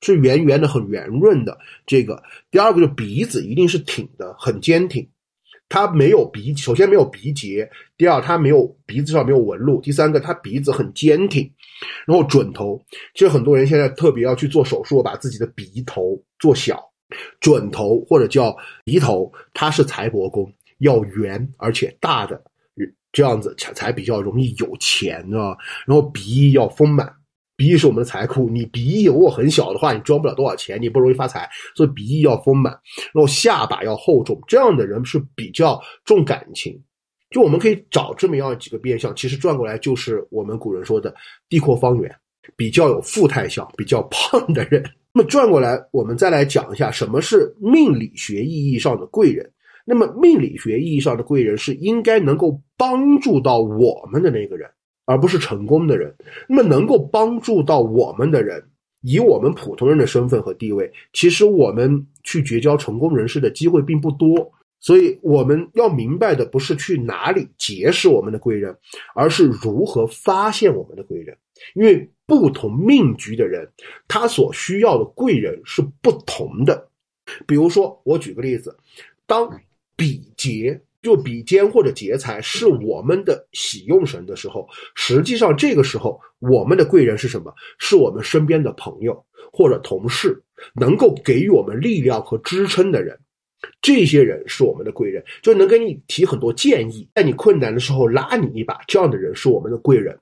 是圆圆的、很圆润的。这个第二个，就鼻子一定是挺的，很坚挺。它没有鼻，首先没有鼻结，第二它没有鼻子上没有纹路，第三个它鼻子很坚挺，然后准头，其实很多人现在特别要去做手术，把自己的鼻头做小，准头或者叫鼻头，它是财帛宫，要圆而且大的，这样子才才比较容易有钱啊，然后鼻翼要丰满。鼻翼是我们的财库，你鼻翼如果很小的话，你赚不了多少钱，你不容易发财。所以鼻翼要丰满，然后下巴要厚重，这样的人是比较重感情。就我们可以找这么样几个变相，其实转过来就是我们古人说的地阔方圆，比较有富态相，比较胖的人。那么转过来，我们再来讲一下什么是命理学意义上的贵人。那么命理学意义上的贵人是应该能够帮助到我们的那个人。而不是成功的人，那么能够帮助到我们的人，以我们普通人的身份和地位，其实我们去结交成功人士的机会并不多。所以我们要明白的不是去哪里结识我们的贵人，而是如何发现我们的贵人。因为不同命局的人，他所需要的贵人是不同的。比如说，我举个例子，当比劫就比肩或者劫财是我们的喜用神的时候，实际上这个时候我们的贵人是什么？是我们身边的朋友或者同事，能够给予我们力量和支撑的人。这些人是我们的贵人，就能给你提很多建议，在你困难的时候拉你一把。这样的人是我们的贵人，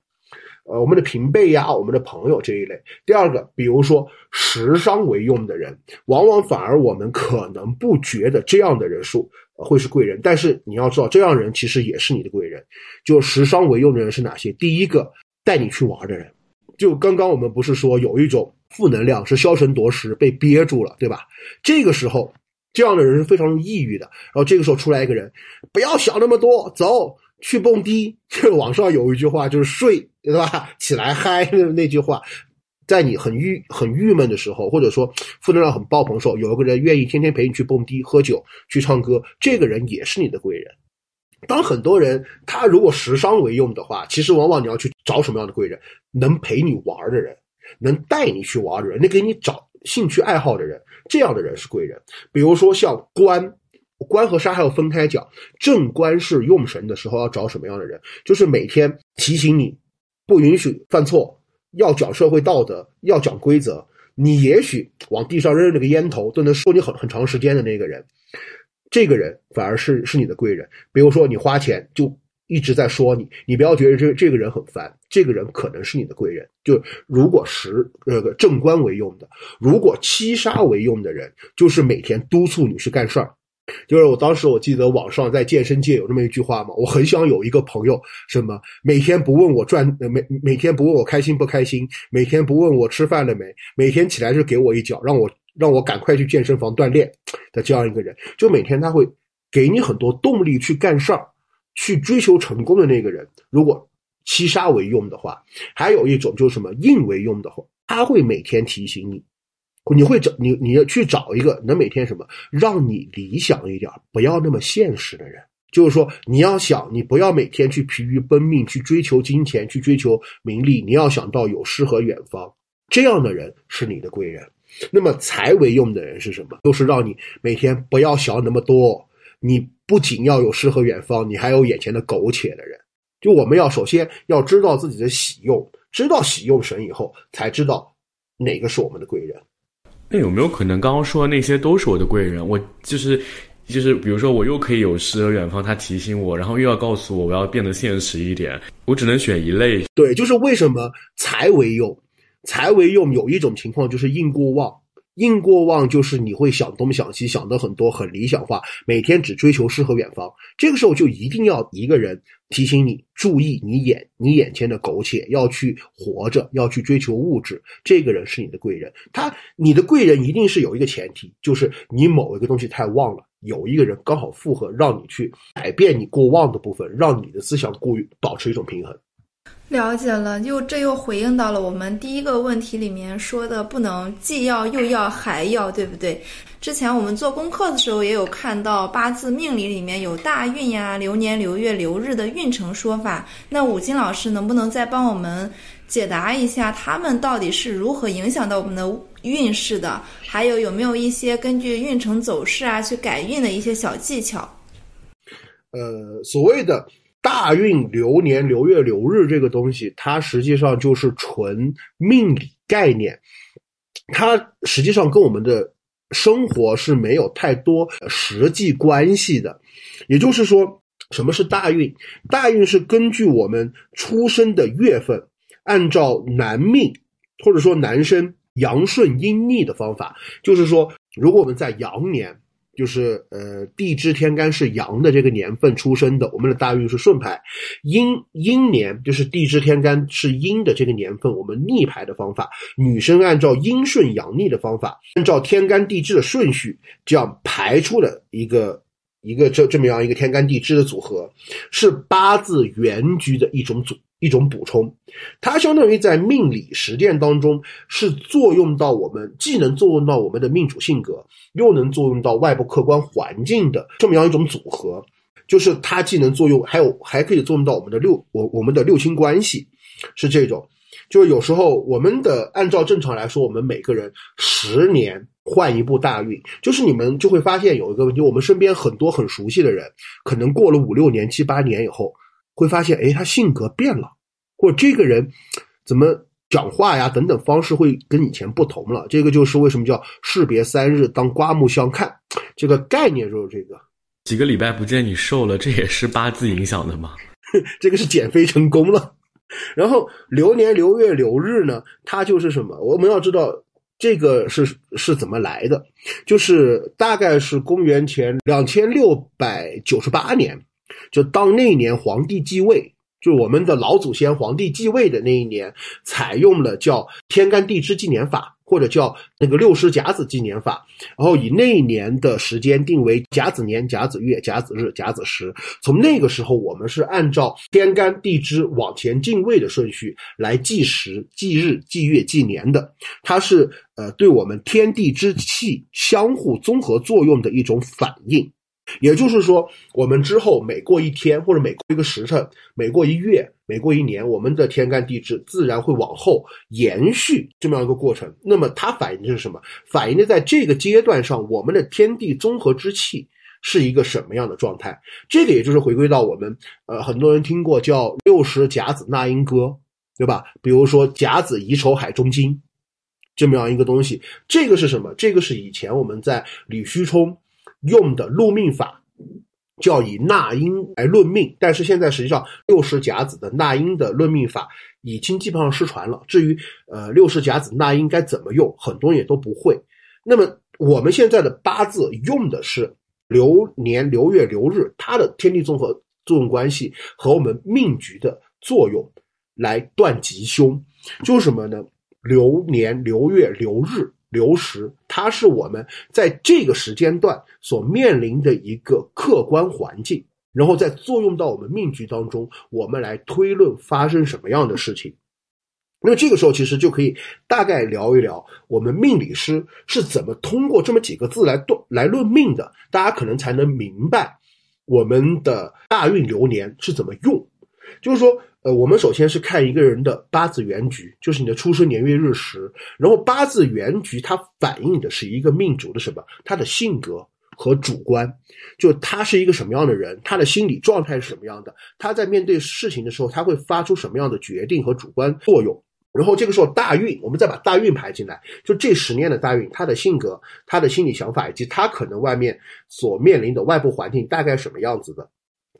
呃，我们的平辈呀，我们的朋友这一类。第二个，比如说食伤为用的人，往往反而我们可能不觉得这样的人数会是贵人，但是你要知道，这样人其实也是你的贵人。就食伤为用的人是哪些？第一个，带你去玩的人。就刚刚我们不是说有一种负能量是消沉夺食被憋住了，对吧？这个时候。这样的人是非常抑郁的。然后这个时候出来一个人，不要想那么多，走去蹦迪。这网上有一句话就是睡，对吧？起来嗨 那句话，在你很郁很郁闷的时候，或者说负能量很爆棚的时候，有一个人愿意天天陪你去蹦迪、喝酒、去唱歌，这个人也是你的贵人。当很多人他如果食伤为用的话，其实往往你要去找什么样的贵人？能陪你玩的人，能带你去玩的人，能给你找兴趣爱好的人。这样的人是贵人，比如说像官，官和杀还要分开讲。正官是用神的时候要找什么样的人？就是每天提醒你，不允许犯错，要讲社会道德，要讲规则。你也许往地上扔那个烟头都能说你很很长时间的那个人，这个人反而是是你的贵人。比如说你花钱就。一直在说你，你不要觉得这这个人很烦，这个人可能是你的贵人。就如果十那个正官为用的，如果七杀为用的人，就是每天督促你去干事儿。就是我当时我记得网上在健身界有这么一句话嘛，我很想有一个朋友，什么每天不问我赚，每每天不问我开心不开心，每天不问我吃饭了没，每天起来就给我一脚，让我让我赶快去健身房锻炼的这样一个人，就每天他会给你很多动力去干事儿。去追求成功的那个人，如果七杀为用的话，还有一种就是什么印为用的话，他会每天提醒你，你会找你你要去找一个能每天什么让你理想一点，不要那么现实的人。就是说，你要想你不要每天去疲于奔命，去追求金钱，去追求名利，你要想到有诗和远方，这样的人是你的贵人。那么财为用的人是什么？就是让你每天不要想那么多。你不仅要有诗和远方，你还有眼前的苟且的人。就我们要首先要知道自己的喜用，知道喜用神以后，才知道哪个是我们的贵人。那有没有可能刚刚说的那些都是我的贵人？我就是就是，比如说我又可以有诗和远方，他提醒我，然后又要告诉我我要变得现实一点，我只能选一类。对，就是为什么财为用，财为用有一种情况就是印过旺。应过旺就是你会想东想西，想的很多，很理想化，每天只追求诗和远方。这个时候就一定要一个人提醒你，注意你眼你眼前的苟且，要去活着，要去追求物质。这个人是你的贵人，他你的贵人一定是有一个前提，就是你某一个东西太旺了，有一个人刚好附和，让你去改变你过旺的部分，让你的思想过于保持一种平衡。了解了，又这又回应到了我们第一个问题里面说的，不能既要又要还要，对不对？之前我们做功课的时候也有看到八字命理里面有大运呀、流年、流月、流日的运程说法。那五金老师能不能再帮我们解答一下，他们到底是如何影响到我们的运势的？还有有没有一些根据运程走势啊去改运的一些小技巧？呃，所谓的。大运流年流月流日这个东西，它实际上就是纯命理概念，它实际上跟我们的生活是没有太多实际关系的。也就是说，什么是大运？大运是根据我们出生的月份，按照男命或者说男生阳顺阴逆的方法，就是说，如果我们在阳年。就是呃，地支天干是阳的这个年份出生的，我们的大运是顺排；阴阴年就是地支天干是阴的这个年份，我们逆排的方法。女生按照阴顺阳逆的方法，按照天干地支的顺序，这样排出了一个一个这这么样一个天干地支的组合，是八字原局的一种组一种补充，它相当于在命理实践当中是作用到我们，既能作用到我们的命主性格，又能作用到外部客观环境的这么样一种组合。就是它既能作用，还有还可以作用到我们的六我我们的六亲关系，是这种。就是有时候我们的按照正常来说，我们每个人十年换一部大运，就是你们就会发现有一个问题，我们身边很多很熟悉的人，可能过了五六年、七八年以后，会发现，哎，他性格变了，或者这个人怎么讲话呀等等方式会跟以前不同了。这个就是为什么叫士别三日，当刮目相看，这个概念就是这个。几个礼拜不见你瘦了，这也是八字影响的吗？这个是减肥成功了。然后流年流月流日呢，它就是什么？我们要知道这个是是怎么来的，就是大概是公元前两千六百九十八年，就当那一年皇帝继位，就我们的老祖先皇帝继位的那一年，采用了叫天干地支纪年法。或者叫那个六十甲子纪年法，然后以那一年的时间定为甲子年、甲子月、甲子日、甲子时。从那个时候，我们是按照天干地支往前进位的顺序来计时、计日、计月、计年的。它是呃，对我们天地之气相互综合作用的一种反应。也就是说，我们之后每过一天，或者每过一个时辰，每过一月，每过一年，我们的天干地支自然会往后延续这么样一个过程。那么它反映的是什么？反映的在这个阶段上，我们的天地综合之气是一个什么样的状态？这个也就是回归到我们呃，很多人听过叫六十甲子纳音歌，对吧？比如说甲子乙丑海中金这么样一个东西，这个是什么？这个是以前我们在李虚冲。用的禄命法叫以纳音来论命，但是现在实际上六十甲子的纳音的论命法已经基本上失传了。至于呃六十甲子纳音该怎么用，很多人也都不会。那么我们现在的八字用的是流年流月流日，它的天地综合作用关系和我们命局的作用来断吉凶，就是什么呢？流年流月流日。流时，它是我们在这个时间段所面临的一个客观环境，然后再作用到我们命局当中，我们来推论发生什么样的事情。那么这个时候，其实就可以大概聊一聊我们命理师是怎么通过这么几个字来断来论命的，大家可能才能明白我们的大运流年是怎么用。就是说。呃，我们首先是看一个人的八字原局，就是你的出生年月日时，然后八字原局它反映的是一个命主的什么？他的性格和主观，就他是一个什么样的人，他的心理状态是什么样的，他在面对事情的时候，他会发出什么样的决定和主观作用。然后这个时候大运，我们再把大运排进来，就这十年的大运，他的性格、他的心理想法以及他可能外面所面临的外部环境大概什么样子的，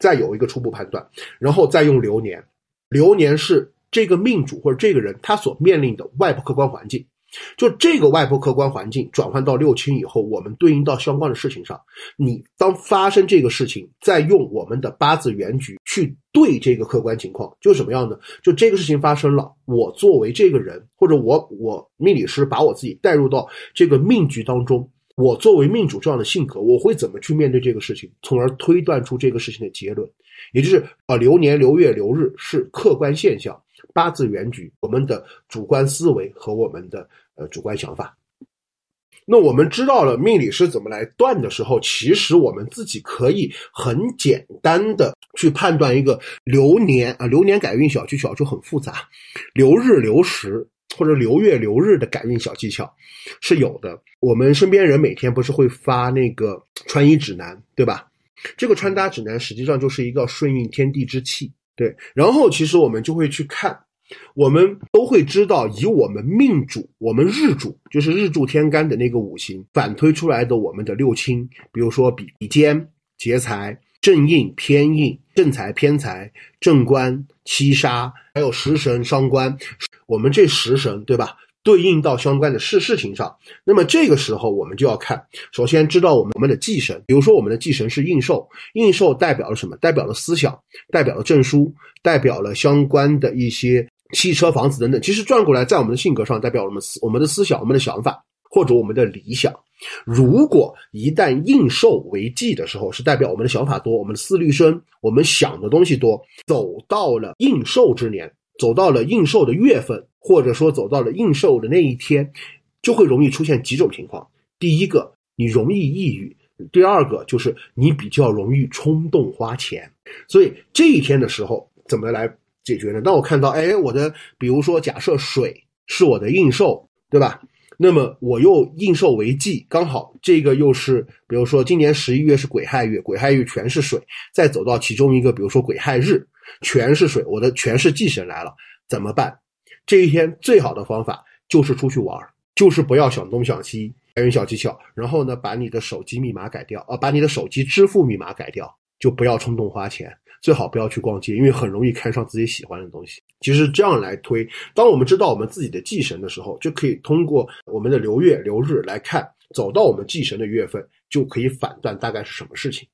再有一个初步判断，然后再用流年。流年是这个命主或者这个人他所面临的外部客观环境，就这个外部客观环境转换到六亲以后，我们对应到相关的事情上，你当发生这个事情，再用我们的八字原局去对这个客观情况，就什么样的？就这个事情发生了，我作为这个人，或者我我命理师把我自己带入到这个命局当中，我作为命主这样的性格，我会怎么去面对这个事情，从而推断出这个事情的结论。也就是啊，流年、流月、流日是客观现象，八字原局，我们的主观思维和我们的呃主观想法。那我们知道了命理是怎么来断的时候，其实我们自己可以很简单的去判断一个流年啊，流年改运小技巧就很复杂，流日、流时或者流月、流日的感应小技巧是有的。我们身边人每天不是会发那个穿衣指南，对吧？这个穿搭指南实际上就是一个顺应天地之气，对。然后其实我们就会去看，我们都会知道，以我们命主、我们日主，就是日柱天干的那个五行反推出来的我们的六亲，比如说比比肩、劫财、正印、偏印、正财、偏财、正官、七杀，还有食神、伤官，我们这食神，对吧？对应到相关的事事情上，那么这个时候我们就要看，首先知道我们我们的忌神，比如说我们的忌神是应寿，应寿代表了什么？代表了思想，代表了证书，代表了相关的一些汽车、房子等等。其实转过来，在我们的性格上，代表我们思我们的思想、我们的想法或者我们的理想。如果一旦应受为忌的时候，是代表我们的想法多，我们的思虑深，我们想的东西多。走到了应受之年，走到了应受的月份，或者说走到了应受的那一天，就会容易出现几种情况。第一个，你容易抑郁；第二个，就是你比较容易冲动花钱。所以这一天的时候，怎么来解决呢？当我看到，哎，我的，比如说，假设水是我的应受，对吧？那么我又应受为忌，刚好这个又是，比如说今年十一月是癸亥月，癸亥月全是水，再走到其中一个，比如说癸亥日，全是水，我的全是忌神来了，怎么办？这一天最好的方法就是出去玩，就是不要想东想西，来点小技巧，然后呢，把你的手机密码改掉，啊，把你的手机支付密码改掉，就不要冲动花钱。最好不要去逛街，因为很容易看上自己喜欢的东西。其实这样来推，当我们知道我们自己的忌神的时候，就可以通过我们的流月流日来看，走到我们忌神的月份，就可以反断大概是什么事情。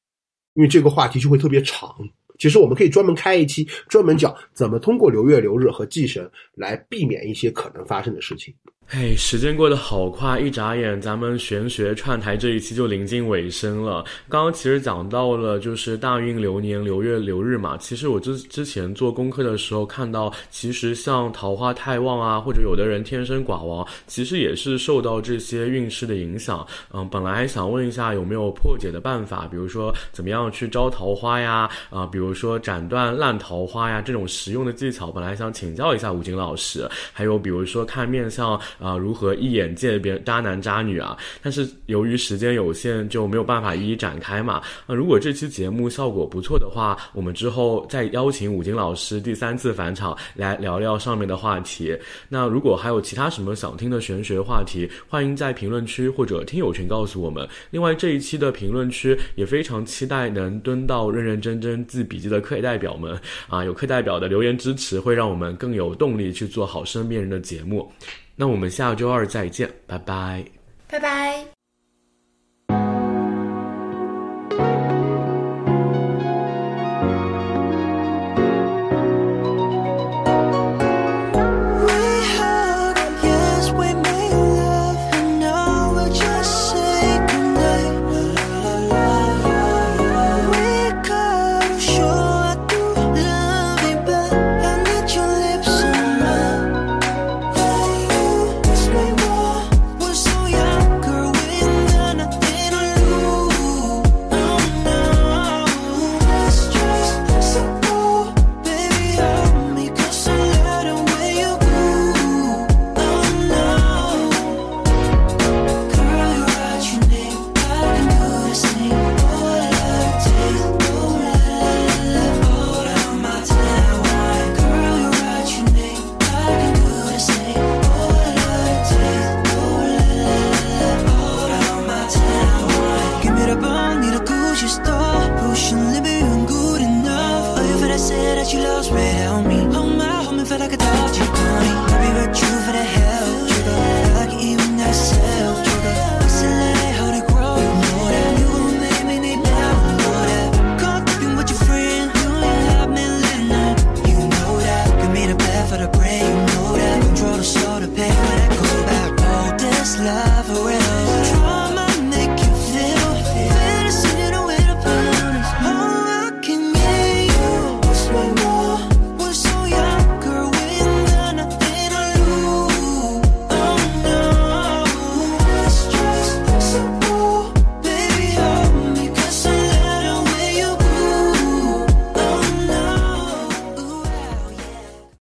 因为这个话题就会特别长。其实我们可以专门开一期，专门讲怎么通过流月流日和忌神来避免一些可能发生的事情。哎，时间过得好快，一眨眼，咱们玄学串台这一期就临近尾声了。刚刚其实讲到了，就是大运流年流月流日嘛。其实我之之前做功课的时候看到，其实像桃花太旺啊，或者有的人天生寡王，其实也是受到这些运势的影响。嗯，本来想问一下有没有破解的办法，比如说怎么样去招桃花呀，啊，比如说斩断烂桃花呀这种实用的技巧，本来想请教一下吴京老师。还有比如说看面相。啊，如何一眼界别渣男渣女啊？但是由于时间有限，就没有办法一一展开嘛。那如果这期节目效果不错的话，我们之后再邀请武金老师第三次返场来聊聊上面的话题。那如果还有其他什么想听的玄学话题，欢迎在评论区或者听友群告诉我们。另外这一期的评论区也非常期待能蹲到认认真真记笔记的课代表们啊，有课代表的留言支持，会让我们更有动力去做好身边人的节目。那我们下周二再见，拜拜，拜拜。